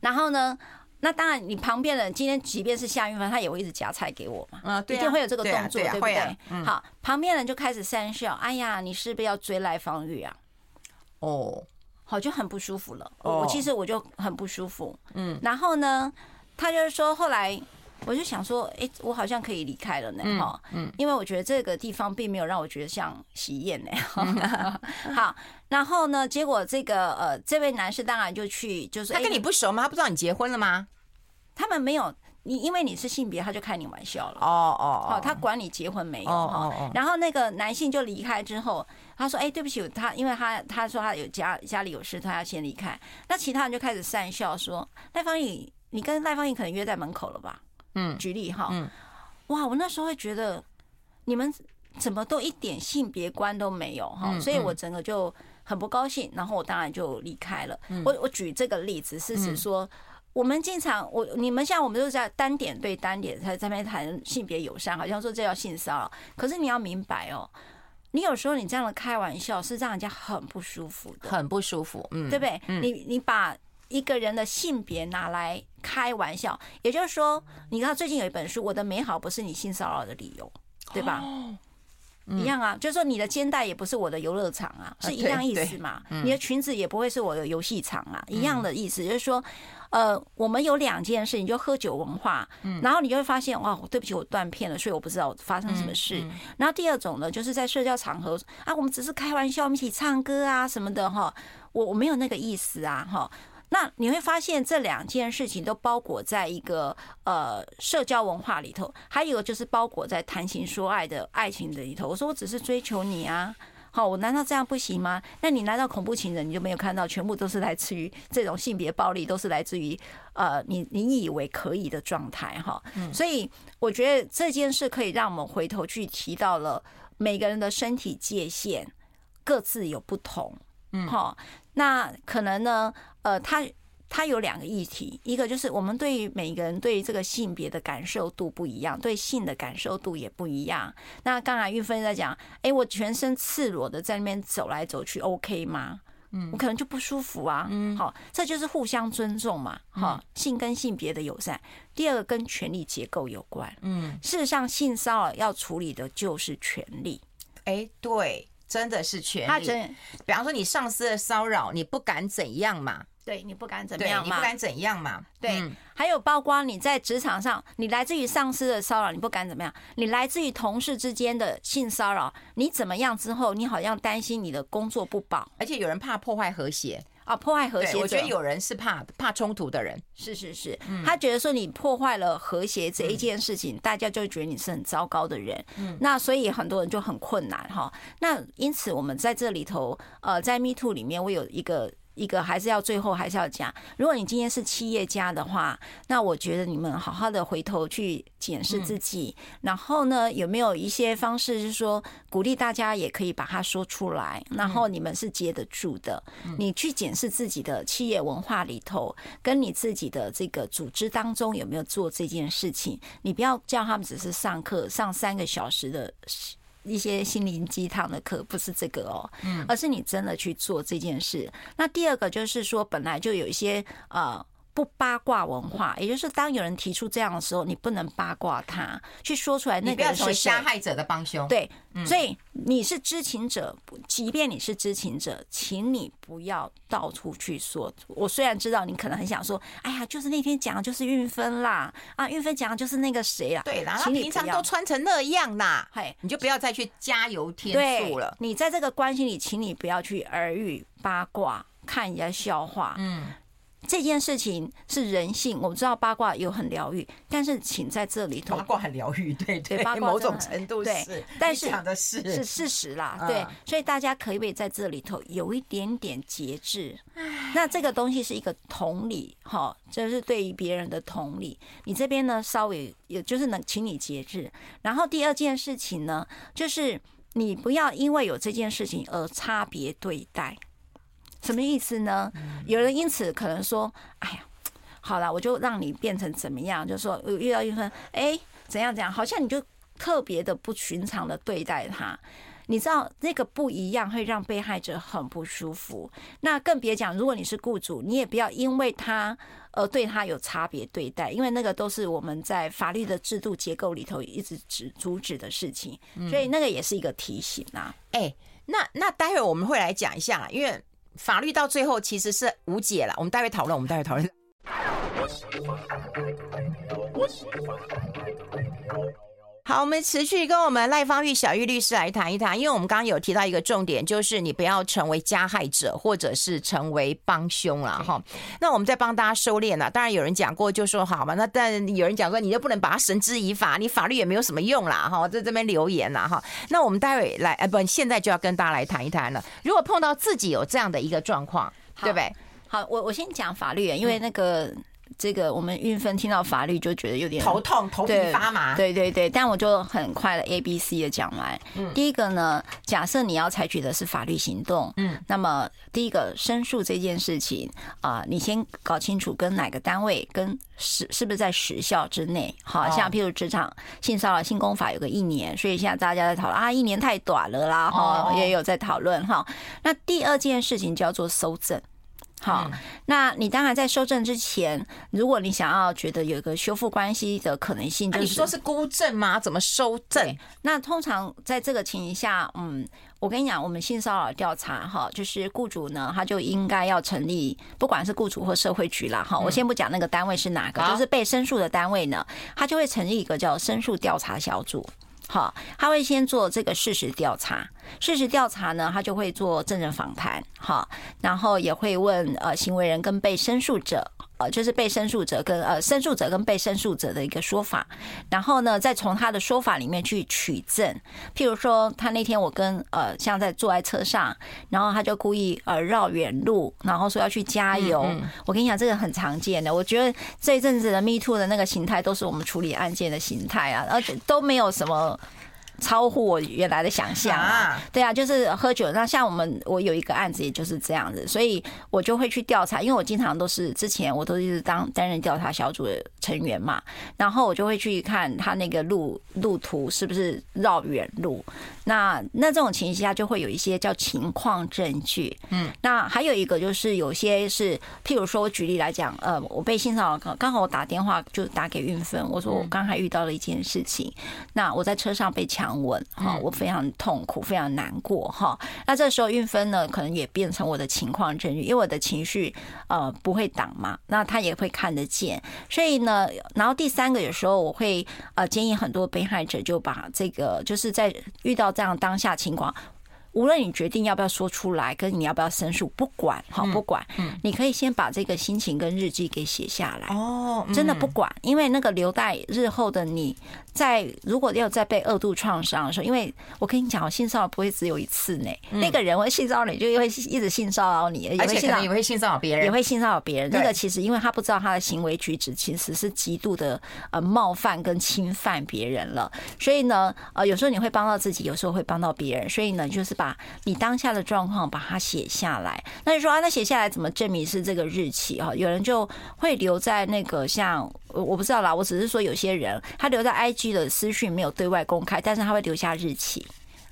然后呢，那当然，你旁边的今天即便是夏运芬，他也会一直夹菜给我嘛。啊，一定会有这个动作，对，不对？好，旁边人就开始讪笑。哎呀，你是不是要追赖芳玉啊？哦，好，就很不舒服了。哦，我其实我就很不舒服。嗯，然后呢？他就是说，后来我就想说，哎，我好像可以离开了呢，哈，嗯，因为我觉得这个地方并没有让我觉得像喜宴呢。好，然后呢，结果这个呃，这位男士当然就去，就是他跟你不熟吗？他不知道你结婚了吗？他们没有，你因为你是性别，他就开你玩笑了。哦哦，好，他管你结婚没有哦。然后那个男性就离开之后，他说，哎，对不起，他因为他他说他有家家里有事，他要先离开。那其他人就开始讪笑说，赖芳玉。你跟赖芳玉可能约在门口了吧？嗯，举例哈，嗯，哇，我那时候会觉得你们怎么都一点性别观都没有哈，所以我整个就很不高兴，然后我当然就离开了。我我举这个例子是指说，我们经常我你们像我们都是在单点对单点在这边谈性别友善，好像说这叫性骚扰，可是你要明白哦，你有时候你这样的开玩笑是让人家很不舒服的，很不舒服，嗯，对不对？你你把。一个人的性别拿来开玩笑，也就是说，你知道最近有一本书《我的美好不是你性骚扰的理由》，对吧？一样啊，就是说你的肩带也不是我的游乐场啊，是一样意思嘛。你的裙子也不会是我的游戏场啊，一样的意思，就是说，呃，我们有两件事，你就喝酒文化，然后你就会发现，哇，对不起，我断片了，所以我不知道发生什么事。然后第二种呢，就是在社交场合啊，我们只是开玩笑，我们一起唱歌啊什么的哈，我我没有那个意思啊哈。那你会发现这两件事情都包裹在一个呃社交文化里头，还有就是包裹在谈情说爱的爱情的里头。我说我只是追求你啊，好，我难道这样不行吗？那你难道恐怖情人你就没有看到全部都是来自于这种性别暴力，都是来自于呃你你以为可以的状态哈？所以我觉得这件事可以让我们回头去提到了每个人的身体界限各自有不同，嗯，好，那可能呢？呃，他他有两个议题，一个就是我们对于每个人对于这个性别的感受度不一样，对性的感受度也不一样。那刚才玉芬在讲，哎，我全身赤裸的在那边走来走去，OK 吗？嗯，我可能就不舒服啊。嗯，好，这就是互相尊重嘛。好，性跟性别的友善。第二个跟权力结构有关。嗯，事实上，性骚扰要处理的就是权力。哎，对，真的是权利。他真，比方说你上司的骚扰，你不敢怎样嘛？对你不敢怎么样嘛？你不敢怎样嘛？对，还有包括你在职场上，你来自于上司的骚扰，你不敢怎么样？你来自于同事之间的性骚扰，你怎么样之后，你好像担心你的工作不保，而且有人怕破坏和谐啊，破坏和谐。我觉得有人是怕怕冲突的人，是是是，他觉得说你破坏了和谐这一件事情，大家就觉得你是很糟糕的人。嗯，那所以很多人就很困难哈。那因此我们在这里头，呃，在 Me Too 里面，我有一个。一个还是要最后还是要讲，如果你今天是企业家的话，那我觉得你们好好的回头去检视自己，然后呢，有没有一些方式是说鼓励大家也可以把它说出来，然后你们是接得住的。你去检视自己的企业文化里头，跟你自己的这个组织当中有没有做这件事情，你不要叫他们只是上课上三个小时的。一些心灵鸡汤的课不是这个哦，而是你真的去做这件事。那第二个就是说，本来就有一些呃。不八卦文化，也就是当有人提出这样的时候，你不能八卦他，去说出来。那个人是谁？加害者的帮凶。对，所以你是知情者，即便你是知情者，请你不要到处去说。我虽然知道你可能很想说，哎呀，就是那天讲的就是运分啦，啊，运分讲的就是那个谁啦。对啦，你平常都穿成那样啦，嘿，你就不要再去加油添醋了。你在这个关系里，请你不要去耳语八卦，看人家笑话。嗯。这件事情是人性，我知道八卦有很疗愈，但是请在这里头，八卦很疗愈，对对，八卦某种程度是，但是讲的是是事实啦，对，所以大家可以不可以在这里头有一点点节制？那这个东西是一个同理，哈，就是对于别人的同理。你这边呢，稍微也就是能请你节制。然后第二件事情呢，就是你不要因为有这件事情而差别对待。什么意思呢？有人因此可能说：“哎呀，好了，我就让你变成怎么样？就说遇到一份，哎，怎样怎样，好像你就特别的不寻常的对待他。你知道那个不一样会让被害者很不舒服。那更别讲，如果你是雇主，你也不要因为他而对他有差别对待，因为那个都是我们在法律的制度结构里头一直指阻止的事情。所以那个也是一个提醒啊。哎，那那待会儿我们会来讲一下，因为。法律到最后其实是无解了。我们待会讨论，我们待会讨论。好，我们持续跟我们赖芳玉小玉律师来谈一谈，因为我们刚刚有提到一个重点，就是你不要成为加害者，或者是成为帮凶了哈。那我们再帮大家收敛了。当然有人讲过，就说好吧，那但有人讲说，你就不能把他绳之以法，你法律也没有什么用啦哈。在这边留言了哈。那我们待会来，呃，不，现在就要跟大家来谈一谈了。如果碰到自己有这样的一个状况，对不对？好，我我先讲法律，因为那个。这个我们运分听到法律就觉得有点头痛、头皮发麻。对对对，但我就很快的 A B C 的讲完。嗯，第一个呢，假设你要采取的是法律行动，嗯，那么第一个申诉这件事情啊，你先搞清楚跟哪个单位，跟时是不是在时效之内。好像譬如职场性骚扰性工法有个一年，所以现在大家在讨论啊，一年太短了啦，哈，也有在讨论哈。那第二件事情叫做搜证。好，那你当然在修正之前，如果你想要觉得有一个修复关系的可能性，就是你说是孤证吗？怎么修正？那通常在这个情形下，嗯，我跟你讲，我们性骚扰调查哈，就是雇主呢，他就应该要成立，不管是雇主或社会局啦，哈，我先不讲那个单位是哪个，就是被申诉的单位呢，他就会成立一个叫申诉调查小组。好，他会先做这个事实调查，事实调查呢，他就会做证人访谈，好，然后也会问呃行为人跟被申诉者。呃，就是被申诉者跟呃申诉者跟被申诉者的一个说法，然后呢，再从他的说法里面去取证。譬如说，他那天我跟呃像在坐在车上，然后他就故意呃绕远路，然后说要去加油。嗯嗯，我跟你讲，这个很常见的。我觉得这一阵子的 Me Too 的那个形态，都是我们处理案件的形态啊，而且都没有什么。超乎我原来的想象啊！对啊，就是喝酒。那像我们，我有一个案子，也就是这样子，所以我就会去调查，因为我经常都是之前我都一直当担任调查小组的成员嘛，然后我就会去看他那个路路途是不是绕远路。那那这种情形下就会有一些叫情况证据。嗯，那还有一个就是有些是，譬如说我举例来讲，呃，我被性骚扰，刚好我打电话就打给运分，我说我刚才遇到了一件事情，那我在车上被抢。常稳哈，我非常痛苦，非常难过哈。那这时候运分呢，可能也变成我的情况证据，因为我的情绪呃不会挡嘛，那他也会看得见。所以呢，然后第三个有时候我会呃建议很多被害者就把这个就是在遇到这样当下情况。无论你决定要不要说出来，跟你要不要申诉，不管好不管，你可以先把这个心情跟日记给写下来。哦，真的不管，因为那个留待日后的你，在如果要再被二度创伤的时候，因为我跟你讲，性骚扰不会只有一次呢。那个人会性骚扰你，就会一直性骚扰你，而且也会性骚扰别人，也会性骚扰别人。那个其实因为他不知道他的行为举止其实是极度的呃冒犯跟侵犯别人了，所以呢，呃，有时候你会帮到自己，有时候会帮到别人，所以呢，就是把。你当下的状况把它写下来，那你说啊，那写下来怎么证明是这个日期啊？有人就会留在那个像我不知道啦，我只是说有些人他留在 IG 的私讯没有对外公开，但是他会留下日期。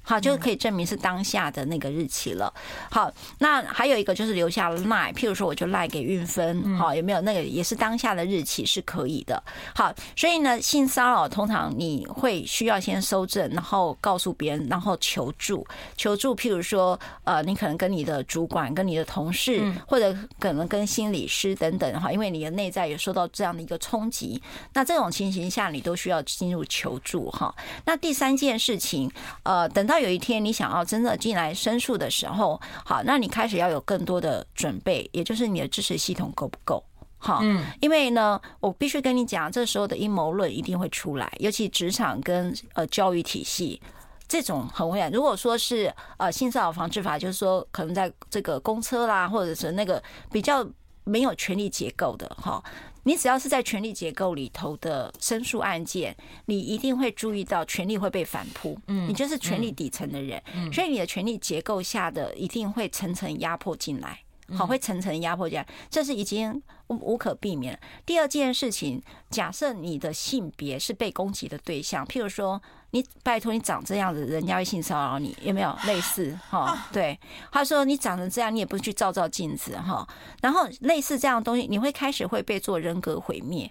好，就可以证明是当下的那个日期了。好，那还有一个就是留下赖，譬如说我就赖给运分，好，有没有那个也是当下的日期是可以的。好，所以呢，性骚扰通常你会需要先收证，然后告诉别人，然后求助，求助。譬如说，呃，你可能跟你的主管、跟你的同事，或者可能跟心理师等等哈，因为你的内在也受到这样的一个冲击，那这种情形下你都需要进入求助哈。那第三件事情，呃，等到。到有一天你想要真的进来申诉的时候，好，那你开始要有更多的准备，也就是你的支持系统够不够？好，嗯，因为呢，我必须跟你讲，这时候的阴谋论一定会出来，尤其职场跟呃教育体系这种很危险。如果说是呃性骚扰防治法，就是说可能在这个公车啦，或者是那个比较没有权力结构的哈。你只要是在权力结构里头的申诉案件，你一定会注意到权力会被反扑。嗯，你就是权力底层的人，所以你的权力结构下的一定会层层压迫进来，好，会层层压迫进来，这是已经无无可避免。第二件事情，假设你的性别是被攻击的对象，譬如说。你拜托，你长这样子，人家会性骚扰你，有没有类似 哈？对，他说你长成这样，你也不去照照镜子哈。然后类似这样的东西，你会开始会被做人格毁灭，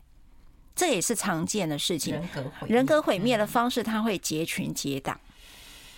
这也是常见的事情。人格毁灭的方式，他会结群结党。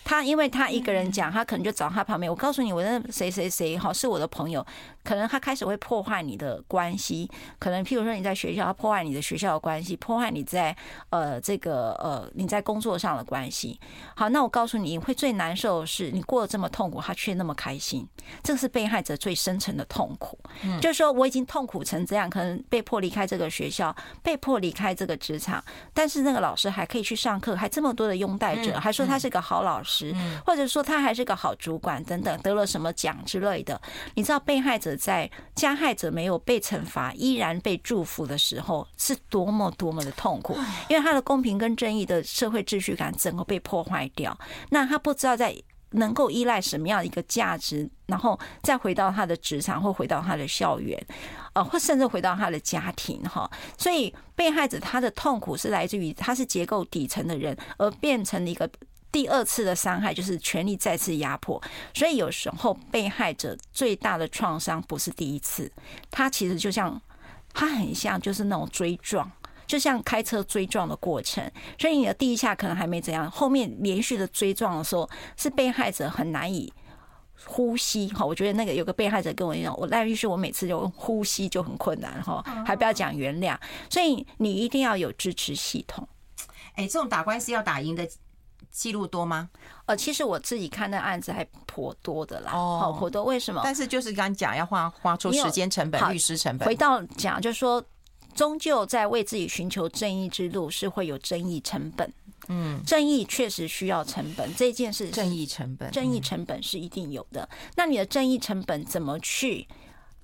他因为他一个人讲，他可能就找他旁边。我告诉你，我那谁谁谁哈是我的朋友，可能他开始会破坏你的关系。可能譬如说你在学校，他破坏你的学校的关系，破坏你在呃这个呃你在工作上的关系。好，那我告诉你，你会最难受的是你过得这么痛苦，他却那么开心。这是被害者最深层的痛苦。就是说我已经痛苦成这样，可能被迫离开这个学校，被迫离开这个职场，但是那个老师还可以去上课，还这么多的拥戴者，还说他是个好老师。或者说他还是个好主管等等，得了什么奖之类的。你知道被害者在加害者没有被惩罚，依然被祝福的时候，是多么多么的痛苦，因为他的公平跟正义的社会秩序感整个被破坏掉。那他不知道在能够依赖什么样的一个价值，然后再回到他的职场，或回到他的校园，呃，或甚至回到他的家庭哈。所以被害者他的痛苦是来自于他是结构底层的人，而变成了一个。第二次的伤害就是权力再次压迫，所以有时候被害者最大的创伤不是第一次，他其实就像他很像就是那种追撞，就像开车追撞的过程。所以你的第一下可能还没怎样，后面连续的追撞的时候，是被害者很难以呼吸。哈，我觉得那个有个被害者跟我一样，我赖律师，我每次就呼吸就很困难哈，还不要讲原谅。所以你一定要有支持系统。哎，这种打官司要打赢的。记录多吗？呃，其实我自己看那案子还颇多的啦。哦，颇多。为什么？但是就是刚刚讲要花花出时间成本、律师成本。回到讲，就是说，终究在为自己寻求正义之路是会有争议成本。嗯，正义确实需要成本，这件事正义成本，正义成本是一定有的。那你的正义成本怎么去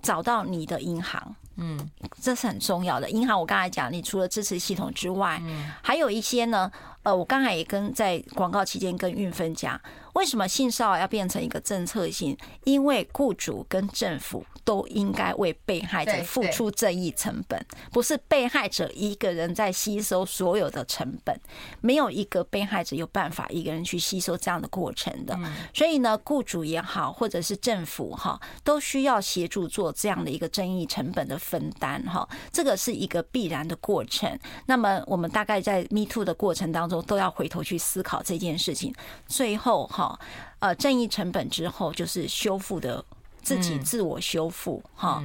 找到你的银行？嗯，这是很重要的。银行，我刚才讲，你除了支持系统之外，还有一些呢。呃，我刚才也跟在广告期间跟运分讲，为什么性骚扰要变成一个政策性？因为雇主跟政府都应该为被害者付出正义成本，不是被害者一个人在吸收所有的成本，没有一个被害者有办法一个人去吸收这样的过程的。所以呢，雇主也好，或者是政府哈，都需要协助做这样的一个正义成本的分担哈，这个是一个必然的过程。那么我们大概在 Me Too 的过程当中。中都要回头去思考这件事情。最后哈，呃，正义成本之后就是修复的自己自我修复哈。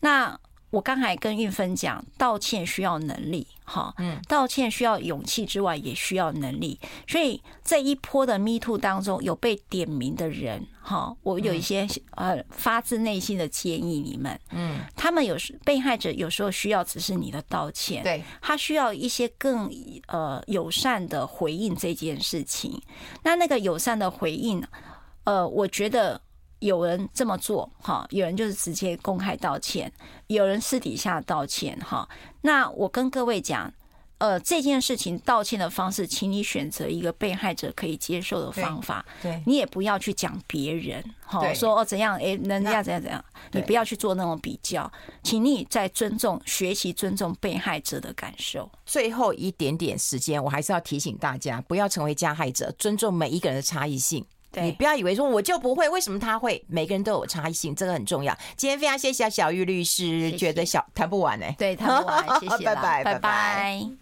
那我刚才跟玉芬讲，道歉需要能力，哈，嗯，道歉需要勇气之外，也需要能力。所以这一波的 Me Too 当中，有被点名的人，哈，我有一些呃发自内心的建议你们，嗯，他们有时被害者有时候需要只是你的道歉，对，他需要一些更呃友善的回应这件事情。那那个友善的回应，呃，我觉得。有人这么做，哈，有人就是直接公开道歉，有人私底下道歉，哈。那我跟各位讲，呃，这件事情道歉的方式，请你选择一个被害者可以接受的方法，对，你也不要去讲别人，哈，说哦怎样，哎，人家怎样怎样，你不要去做那种比较，请你在尊重、学习尊重被害者的感受。最后一点点时间，我还是要提醒大家，不要成为加害者，尊重每一个人的差异性。你不要以为说我就不会，为什么他会？每个人都有差异性，这个很重要。今天非常谢谢小玉律师，谢谢觉得小谈不完呢、欸。对，谈不完，谢谢，拜拜，拜拜。拜拜。